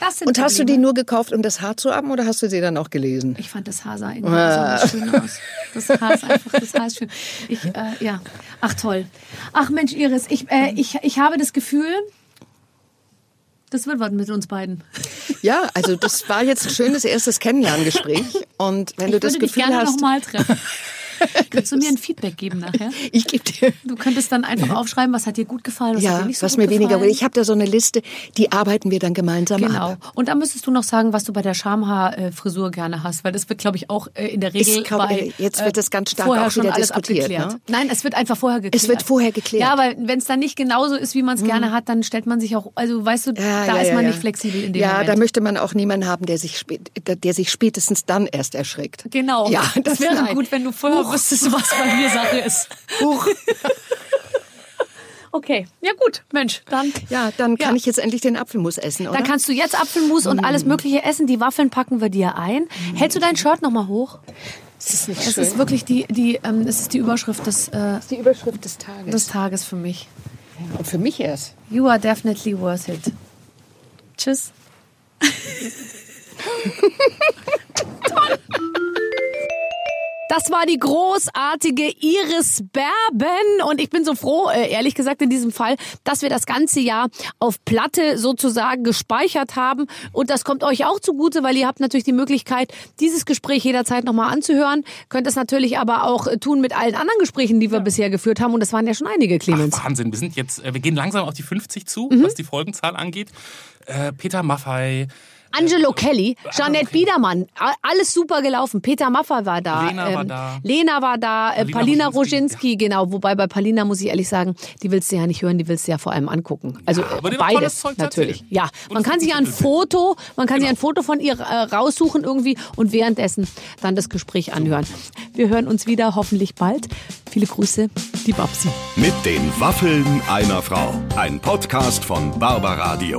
das Und hast du die Probleme. nur gekauft, um das Haar zu haben, oder hast du sie dann auch gelesen? Ich fand das Haar sah irgendwie besonders schön aus. Das Haar ist einfach, das Haar ist schön. Ich, äh, ja. Ach toll. Ach Mensch, Iris, ich, äh, ich, ich habe das Gefühl, das wird was mit uns beiden. Ja, also das war jetzt ein schönes erstes Kennenlerngespräch. (laughs) Und wenn du ich das würde dich Gefühl gerne hast, nochmal treffen. (laughs) (laughs) Kannst du mir ein Feedback geben nachher? (laughs) ich gebe dir. Du könntest dann einfach aufschreiben, was hat dir gut gefallen, was hat Ja, dir nicht so was mir weniger. gefallen. Ich habe da so eine Liste, die arbeiten wir dann gemeinsam Genau. ab. Und dann müsstest du noch sagen, was du bei der Schamhaar-Frisur gerne hast, weil das wird, glaube ich, auch äh, in der Regel Ich glaube, bei, jetzt wird das ganz stark vorher auch schon alles diskutiert, ne? Nein, es wird einfach vorher geklärt. Es wird vorher geklärt. Ja, weil wenn es dann nicht genauso ist, wie man es gerne hat, dann stellt man sich auch, also weißt du, Ja, da ja, ist ja, man ja. nicht flexibel in dem ja, Moment. da möchte man auch niemanden haben, der sich, spät, der sich spätestens dann erst erschreckt. Genau. Ja, das das wäre nein. gut, wenn du vorher wüsstest, was bei mir Sache ist. Huch. Okay, ja gut, Mensch, dann. Ja, dann kann Ja. ich jetzt endlich den Apfelmus essen, oder? Dann kannst du jetzt Apfelmus und Mm. alles Mögliche essen. Die Waffeln packen wir dir ein. Hältst du dein Shirt nochmal hoch? das ist nicht Das schön. ist wirklich die, die, ähm, das ist die Überschrift des, äh, die Überschrift des Tages. des Tages für mich. Und für mich erst. You are definitely worth it. Tschüss. (laughs) (laughs) Toll. Das war die großartige Iris Berben und ich bin so froh, äh, ehrlich gesagt in diesem Fall, dass wir das ganze Jahr auf Platte sozusagen gespeichert haben und das kommt euch auch zugute, weil ihr habt natürlich die Möglichkeit, dieses Gespräch jederzeit nochmal anzuhören, könnt es natürlich aber auch äh, tun mit allen anderen Gesprächen, die wir bisher geführt haben und das waren ja schon einige, Clemens. Ach, Wahnsinn, wir sind jetzt, äh, wir gehen langsam auf die 50 zu, Mhm. was die Folgenzahl angeht. Peter Maffei, Angelo Kelly, Jeanette okay. Biedermann, alles super gelaufen. Peter Maffay war da. Lena war da. Lena war da, äh, Palina Palina Roginski, Roginski, genau. Wobei bei Palina muss ich ehrlich sagen, die willst du ja nicht hören, die willst du ja vor allem angucken. Also Ja, aber äh, beides Zeug natürlich. erzählt. Ja, man kann sich sich ein. Foto, man kann sich Genau. ein Foto von ihr äh, raussuchen irgendwie und währenddessen dann das Gespräch anhören. Wir hören uns wieder hoffentlich bald. Viele Grüße, die Babsi. Mit den Waffeln einer Frau. Ein Podcast von Barbaradio.